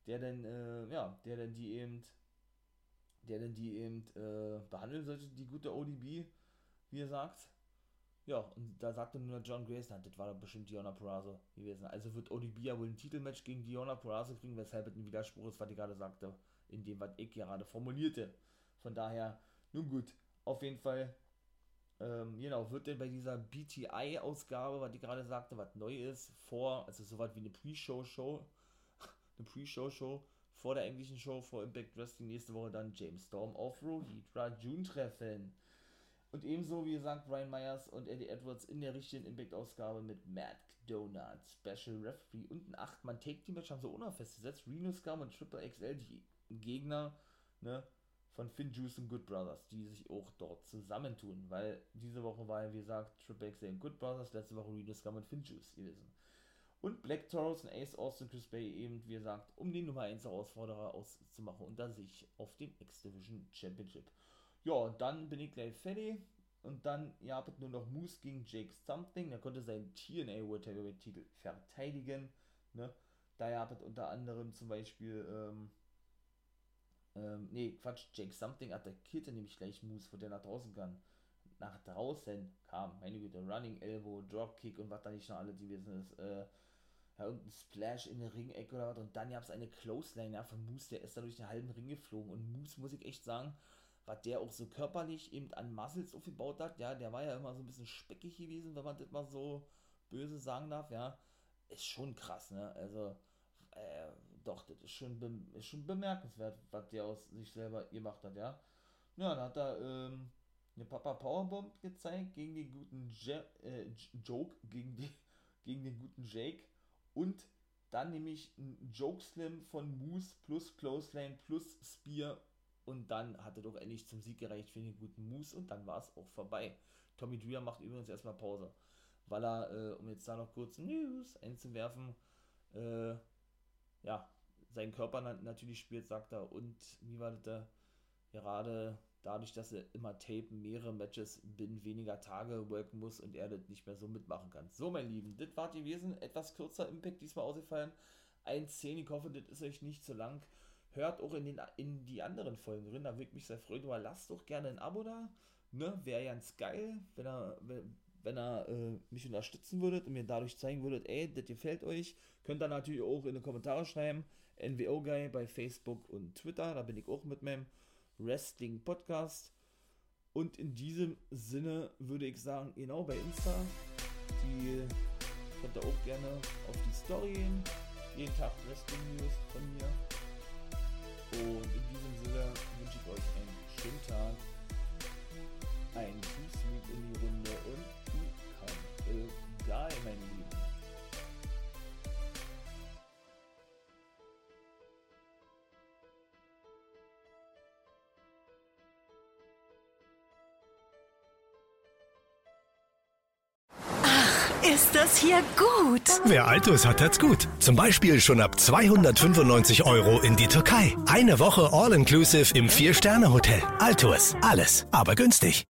der dann, äh, ja, der dann die eben der denn die eben äh, behandeln sollte, die gute ODB, wie er sagt. Ja, und da sagte nur John Grace, das war doch bestimmt Diona Purrazzo gewesen. Also wird ODB ja wohl ein Titelmatch gegen Diona Purrazzo kriegen, weshalb es ein Widerspruch ist, was ich gerade sagte, in dem, was ich gerade formulierte. Von daher, nun gut, auf jeden Fall, ähm, genau, wird denn bei dieser BTI-Ausgabe, was ich gerade sagte, was neu ist, vor, also so was wie eine Pre-Show-Show, eine Pre-Show-Show, vor der englischen Show vor Impact Wrestling nächste Woche dann James Storm auf Rohitra June treffen. Und ebenso, wie gesagt, Brian Myers und Eddie Edwards in der richtigen Impact-Ausgabe mit Matt Donut, Special Referee und ein 8-Mann Take Team Match haben sie noch festgesetzt. Reno Scum und Triple XL, die Gegner ne, von Finn Juice und Good Brothers, die sich auch dort zusammentun, weil diese Woche war ja, wie gesagt, Triple X und Good Brothers, letzte Woche Reno Scum und Finn Juice gewesen. Und Black Taurus und Ace Austin Chris Bay eben, wie gesagt, um den Nummer 1 Herausforderer auszumachen unter sich auf dem X-Division Championship. Ja, und dann bin ich gleich fertig. Und dann, ihr habt nur noch Moose gegen Jake Something. Der konnte seinen TNA World Heavyweight Titel verteidigen. Ne? Da ihr habt unter anderem zum Beispiel, ähm, ähm, nee, Quatsch, Jake Something attackierte nämlich gleich Moose, wo der nach draußen kann. Nach draußen kam, meine Güte, Running Elbow, Dropkick und was da nicht noch alle gewesen ist. Äh, ja, und ein Splash in der Ringecke oder was. Und dann gab es eine Clothesline ja, von Moose, der ist da durch den halben Ring geflogen. Und Moose, muss ich echt sagen, was der auch so körperlich eben an Muscles aufgebaut hat, ja, der war ja immer so ein bisschen speckig gewesen, wenn man das mal so böse sagen darf, ja, ist schon krass, ne, also, äh, doch, das ist schon, ist schon bemerkenswert, was der aus sich selber gemacht hat, ja. Ja, dann hat er, ähm, eine Papa Powerbomb gezeigt gegen den guten Je äh, Joke, gegen, die, gegen den guten Jake und dann nämlich ein Joke Slam von Moose plus Clothesline plus Spear und dann hat er doch endlich zum Sieg gereicht für den guten Moose und dann war es auch vorbei. Tommy Dreer macht übrigens erstmal Pause, weil er, äh, um jetzt da noch kurz News einzuwerfen, äh, ja, seinen Körper natürlich spielt, sagt er. Und wie war das da? Gerade dadurch, dass er immer tapen, mehrere Matches binnen weniger Tage worken muss und er das nicht mehr so mitmachen kann. So, mein Lieben, das war gewesen. Etwas kürzer Impact diesmal ausgefallen. 1,10. Ich hoffe, das ist euch nicht zu lang. Hört auch in, den, in die anderen Folgen drin, da würde ich mich sehr freuen. Aber lasst doch gerne ein Abo da. Ne? Wäre ganz geil, wenn er, wenn, er äh, mich unterstützen würdet und mir dadurch zeigen würdet, ey, das gefällt euch. Könnt ihr natürlich auch in die Kommentare schreiben. NWO Guy bei Facebook und Twitter, da bin ich auch mit meinem Wrestling Podcast. Und in diesem Sinne würde ich sagen, genau bei Insta, die könnt ihr auch gerne auf die Story gehen. Jeden Tag Wrestling News von mir. Und in diesem Sinne wünsche ich euch einen schönen Tag, ein Fußweg in die Runde und become a guy, mein Lieben. Ist das hier gut? Wer Altus hat, hat's gut. Zum Beispiel schon ab 295 Euro in die Türkei. Eine Woche All-Inclusive im Vier-Sterne-Hotel. Altus. Alles, aber günstig.